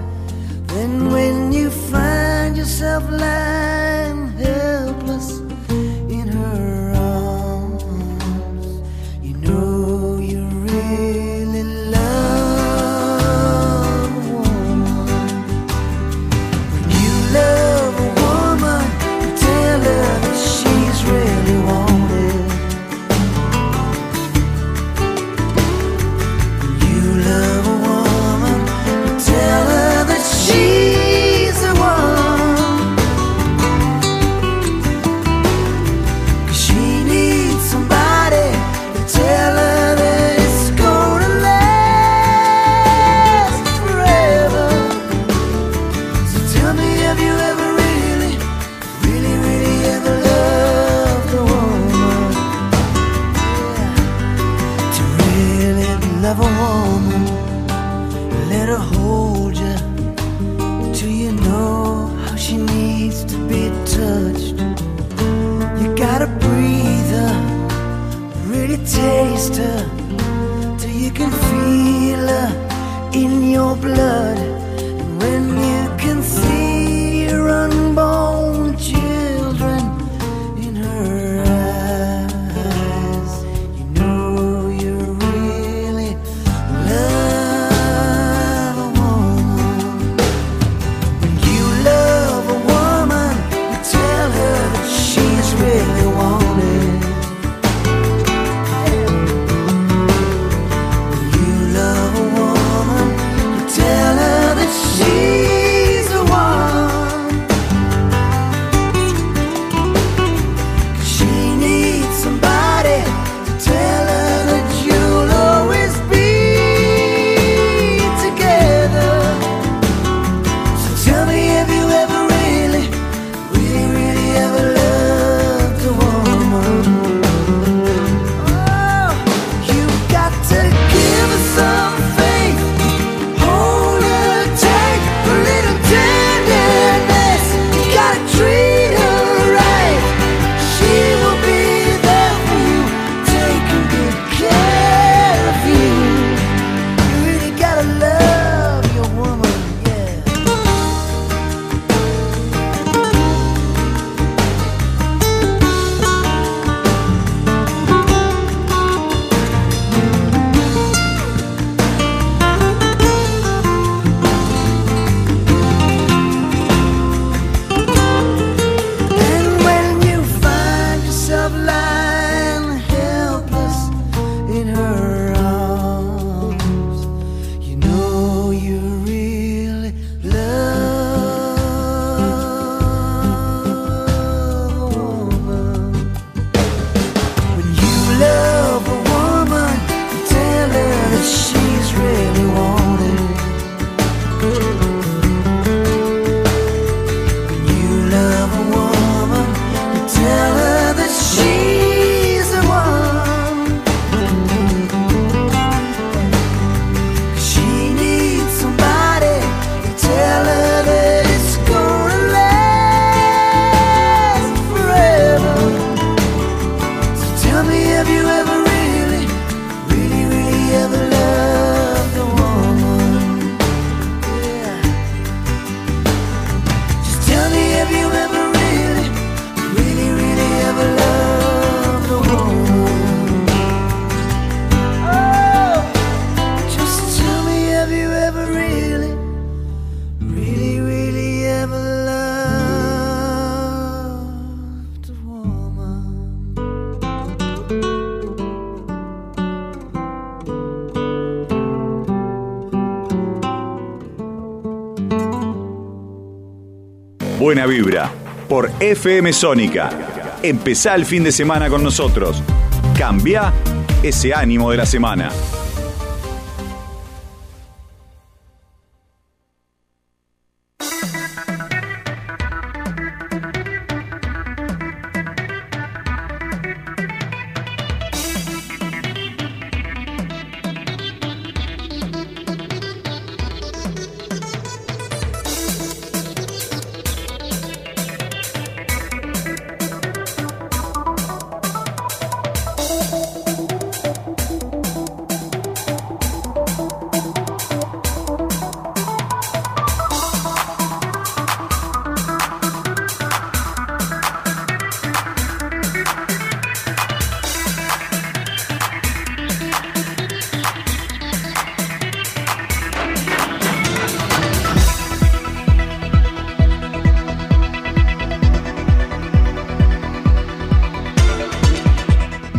Then when you find yourself lying helpless. buena vibra por FM Sónica. Empezá el fin de semana con nosotros. Cambia ese ánimo de la semana.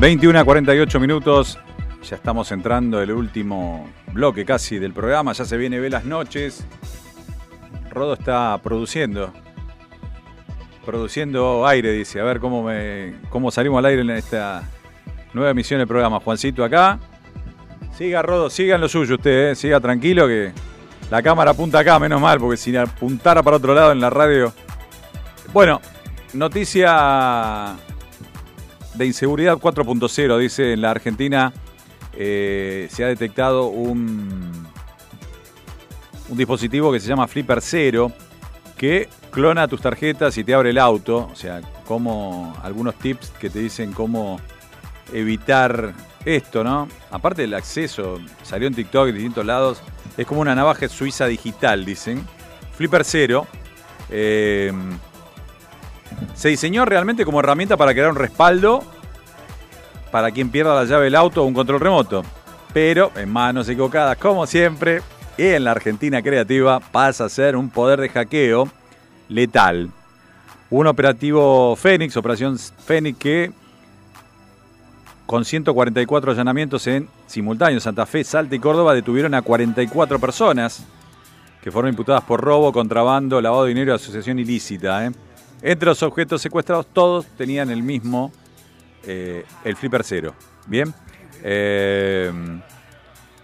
21 a 48 minutos. Ya estamos entrando el último bloque casi del programa. Ya se viene Velas Noches. Rodo está produciendo. Produciendo aire, dice. A ver cómo, me, cómo salimos al aire en esta nueva emisión del programa. Juancito acá. Siga, Rodo, siga en lo suyo usted, ¿eh? siga tranquilo que la cámara apunta acá, menos mal, porque si apuntara para otro lado en la radio. Bueno, noticia de inseguridad 4.0, dice en la Argentina eh, se ha detectado un, un dispositivo que se llama Flipper Cero que clona tus tarjetas y te abre el auto. O sea, como algunos tips que te dicen cómo evitar esto, ¿no? Aparte del acceso, salió en TikTok de distintos lados, es como una navaja suiza digital, dicen. Flipper Cero. eh, se diseñó realmente como herramienta para crear un respaldo para quien pierda la llave del auto o un control remoto. Pero en manos equivocadas, como siempre, y en la Argentina creativa pasa a ser un poder de hackeo letal. Un operativo Fénix, Operación Fénix, que con 144 allanamientos en simultáneo Santa Fe, Salta y Córdoba detuvieron a 44 personas que fueron imputadas por robo, contrabando, lavado de dinero y asociación ilícita. ¿eh? Entre los objetos secuestrados, todos tenían el mismo, eh, el flipper cero. Bien. Eh,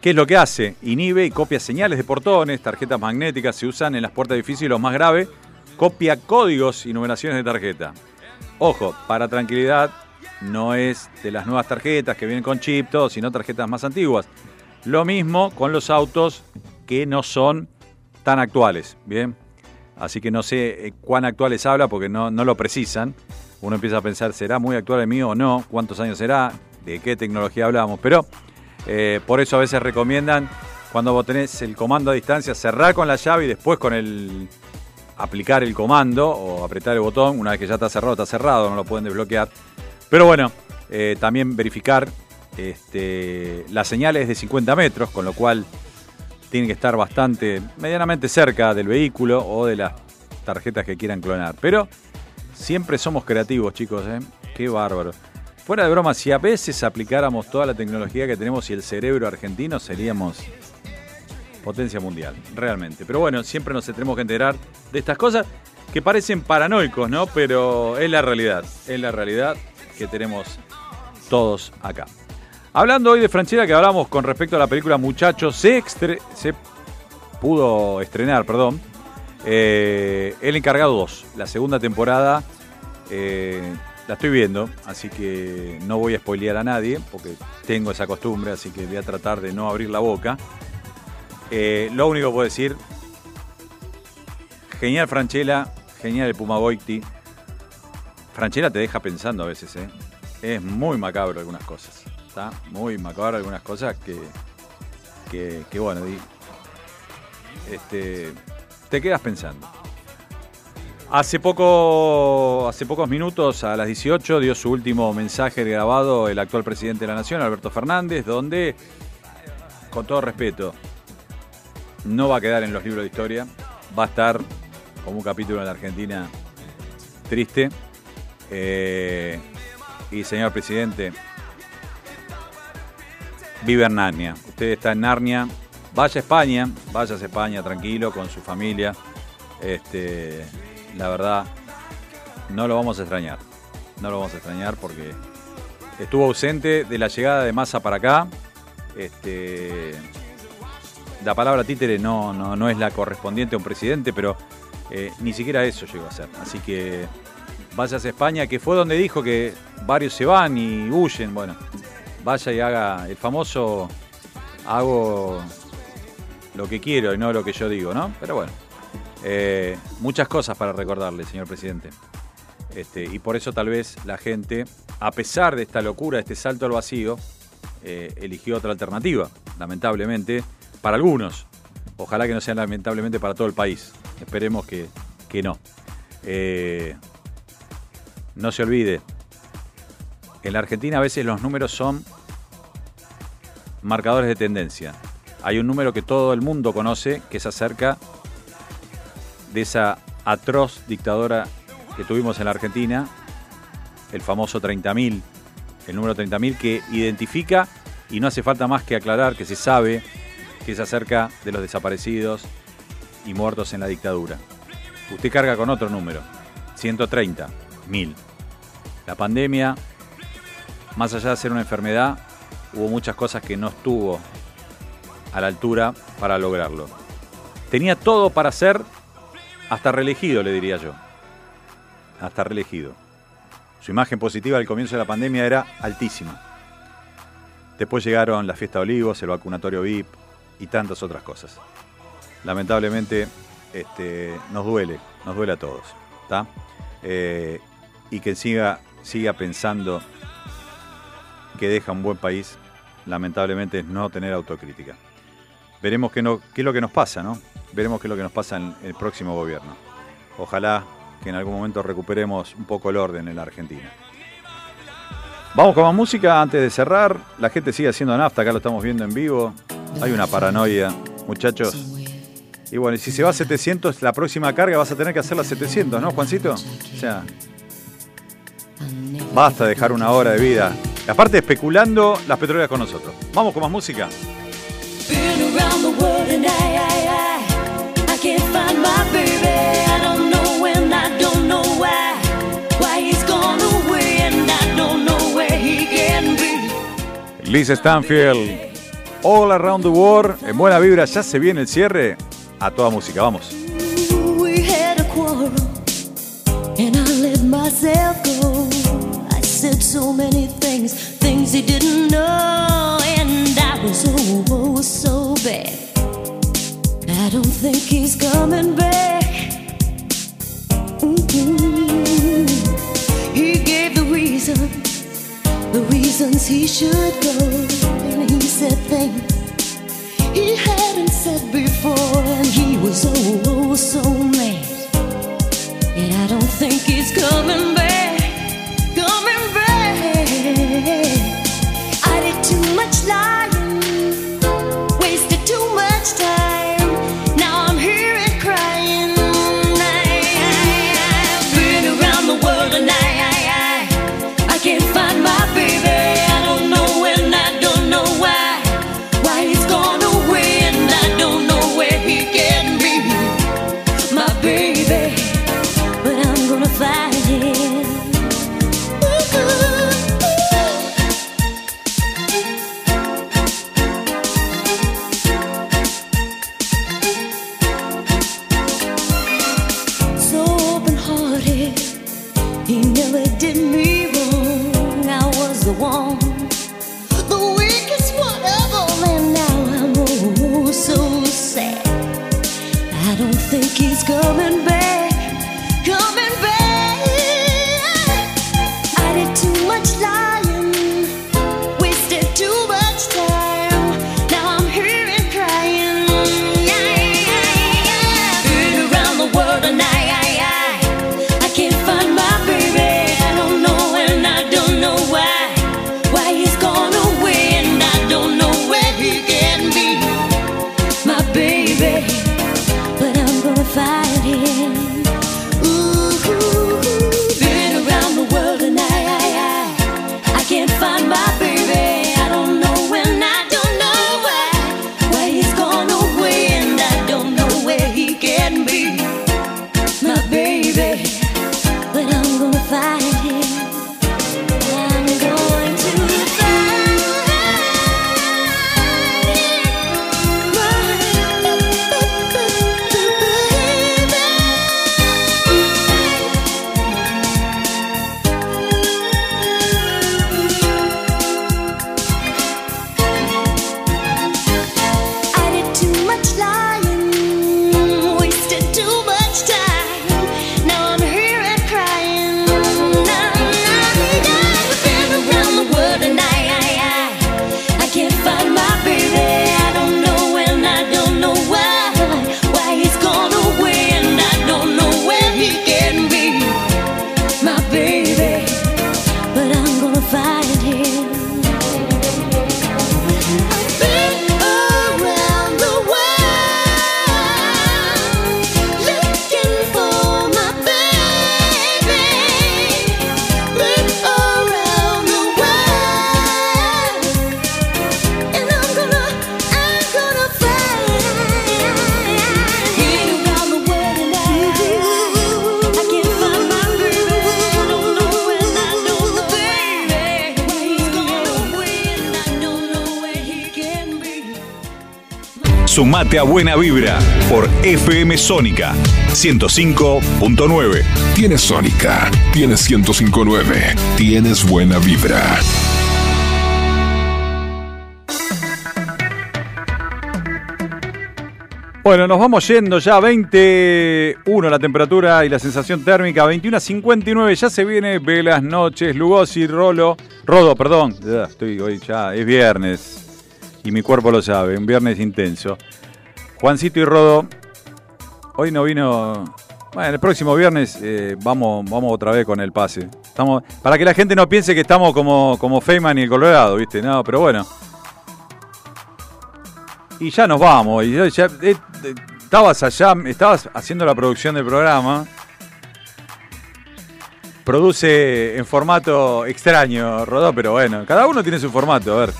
¿Qué es lo que hace? Inhibe y copia señales de portones, tarjetas magnéticas, se usan en las puertas de edificios y lo más grave, copia códigos y numeraciones de tarjeta. Ojo, para tranquilidad, no es de las nuevas tarjetas que vienen con chip, todo, sino tarjetas más antiguas. Lo mismo con los autos que no son tan actuales, ¿bien? Así que no sé eh, cuán actuales habla porque no, no lo precisan. Uno empieza a pensar, ¿será muy actual el mío o no? ¿Cuántos años será? ¿De qué tecnología hablamos? Pero eh, por eso a veces recomiendan, cuando vos tenés el comando a distancia, cerrar con la llave y después con el aplicar el comando o apretar el botón. Una vez que ya está cerrado, está cerrado, no lo pueden desbloquear. Pero bueno, eh, también verificar este, las señales de 50 metros, con lo cual tienen que estar bastante, medianamente cerca del vehículo o de las tarjetas que quieran clonar. Pero siempre somos creativos, chicos, ¿eh? Qué bárbaro. Fuera de broma, si a veces aplicáramos toda la tecnología que tenemos y el cerebro argentino, seríamos potencia mundial, realmente. Pero bueno, siempre nos tenemos que enterar de estas cosas que parecen paranoicos, ¿no? Pero es la realidad, es la realidad que tenemos todos acá. Hablando hoy de Franchella, que hablamos con respecto a la película Muchachos, se, pudo estrenar, perdón, eh, El Encargado 2, la segunda temporada. eh, la estoy viendo, así que no voy a spoilear a nadie, porque tengo esa costumbre, así que voy a tratar de no abrir la boca. Eh, lo único que puedo decir, genial Franchella, genial el Puma Goiti. Franchella te deja pensando a veces, ¿eh? Es muy macabro algunas cosas. Está muy macabro algunas cosas que, que, bueno, este, te quedas pensando. Hace poco, hace pocos minutos, a las 18, dio su último mensaje grabado el actual presidente de la Nación, Alberto Fernández, donde, con todo respeto, no va a quedar en los libros de historia, va a estar como un capítulo en la Argentina triste. Eh, y señor presidente, vive en Narnia. Usted está en Narnia, vaya a España, vaya a España tranquilo con su familia. Este, la verdad, no lo vamos a extrañar. No lo vamos a extrañar porque estuvo ausente de la llegada de Massa para acá. Este, la palabra títere no, no, no es la correspondiente a un presidente, pero eh, ni siquiera eso llegó a ser. Así que vayas a España, que fue donde dijo que varios se van y huyen. Bueno, vaya y haga el famoso hago lo que quiero y no lo que yo digo, ¿no? Pero bueno, eh, muchas cosas para recordarle, señor presidente. Este, y por eso tal vez la gente, a pesar de esta locura, este salto al vacío, eh, eligió otra alternativa, lamentablemente, para algunos. Ojalá que no sea lamentablemente para todo el país. Esperemos que, que no. Eh, no se olvide, en la Argentina a veces los números son marcadores de tendencia. Hay un número que todo el mundo conoce que es acerca de esa atroz dictadura que tuvimos en la Argentina, el famoso 30.000 el número 30.000 que identifica y no hace falta más que aclarar que se sabe que es acerca de los desaparecidos y muertos en la dictadura. Usted carga con otro número, 130.000. La pandemia, más allá de ser una enfermedad, hubo muchas cosas que no estuvo a la altura para lograrlo. Tenía todo para ser hasta reelegido, le diría yo. Hasta reelegido. Su imagen positiva al comienzo de la pandemia era altísima. Después llegaron la fiesta de olivos, el vacunatorio VIP y tantas otras cosas. Lamentablemente este, nos duele, nos duele a todos. Eh, y que siga, siga pensando que deja un buen país, lamentablemente es no tener autocrítica. Veremos qué, es lo que nos pasa, ¿no? Veremos qué es lo que nos pasa en el próximo gobierno. Ojalá que en algún momento recuperemos un poco el orden en la Argentina. Vamos con más música antes de cerrar. La gente sigue haciendo nafta, acá lo estamos viendo en vivo. Hay una paranoia, muchachos. Y bueno, si se va a 700, la próxima carga vas a tener que hacerla a 700, ¿no, Juancito? O sea, basta de dejar una hora de vida. Aparte, especulando las petroleras con nosotros. Vamos con más música. Liz Stanfield, All Around the World. En buena vibra, ya se viene el cierre. A toda música, vamos. We had a quarrel and I let myself go. So many things, things he didn't know, and I was oh, oh so bad. I don't think he's coming back. Mm-mm. He gave the reason, the reasons he should go, and he said things he hadn't said before, and he was oh, oh so mad. And I don't think he's coming back, the one, the weakest one of all, and now I'm oh, so sad. I don't think he's coming back. A Buena Vibra por FM Sónica 105.9. Tienes Sónica, tienes 1059, tienes buena vibra. Bueno, nos vamos yendo ya 21 la temperatura y la sensación térmica, 21 a 59, ya se viene Velas Noches, Lugosi, Rolo, Rodo, perdón, ya estoy hoy ya, es viernes y mi cuerpo lo sabe, un viernes intenso. Juancito y Rodo, hoy no vino, bueno, el próximo viernes eh, vamos, vamos otra vez con el pase. Estamos, para que la gente no piense que estamos como, como Feynman y el Colorado, ¿viste? No, pero bueno. Y ya nos vamos. Y eh, eh, estabas allá, estabas haciendo la producción del programa. Produce en formato extraño, Rodó, pero bueno, cada uno tiene su formato, a ver.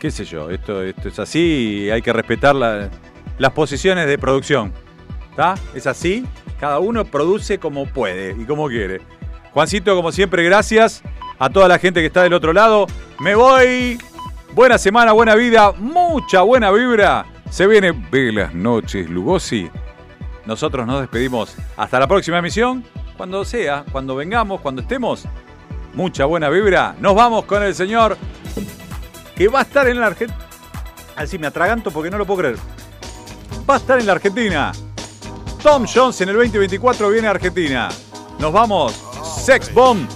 ¿Qué sé yo? Esto, esto es así y hay que respetar la- las posiciones de producción. ¿Está? Es así. Cada uno produce como puede y como quiere. Juancito, como siempre, gracias a toda la gente que está del otro lado. Me voy. Buena semana, buena vida, mucha buena vibra. Se viene Velas Noches Lugosi. Nosotros nos despedimos hasta la próxima emisión. Cuando sea, cuando vengamos, cuando estemos. Mucha buena vibra. Nos vamos con el señor que va a estar en la Argentina. Así me atraganto porque no lo puedo creer. Va a estar en la Argentina. Tom Jones en el 2024 viene a Argentina. Nos vamos. Sex Bomb.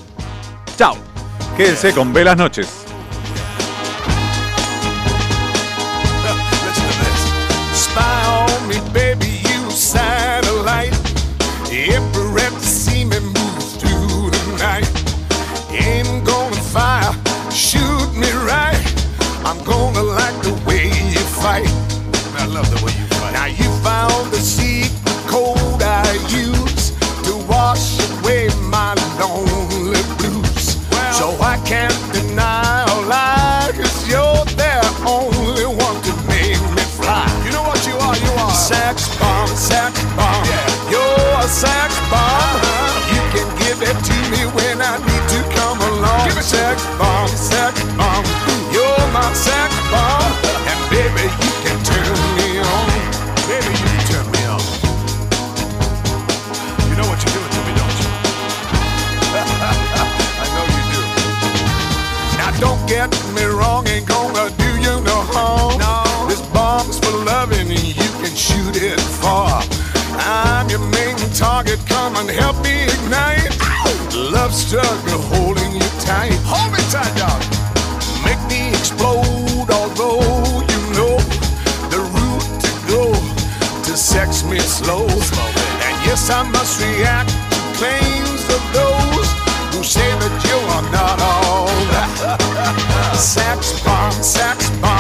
Chao. Quédense con Velas Noches. And help me ignite. Love struggle holding you tight. Hold me tight, dog. Make me explode, although you know the route to go to sex me slow. And yes, I must react to claims of those who say that you are not all that. sex bomb, sex bomb.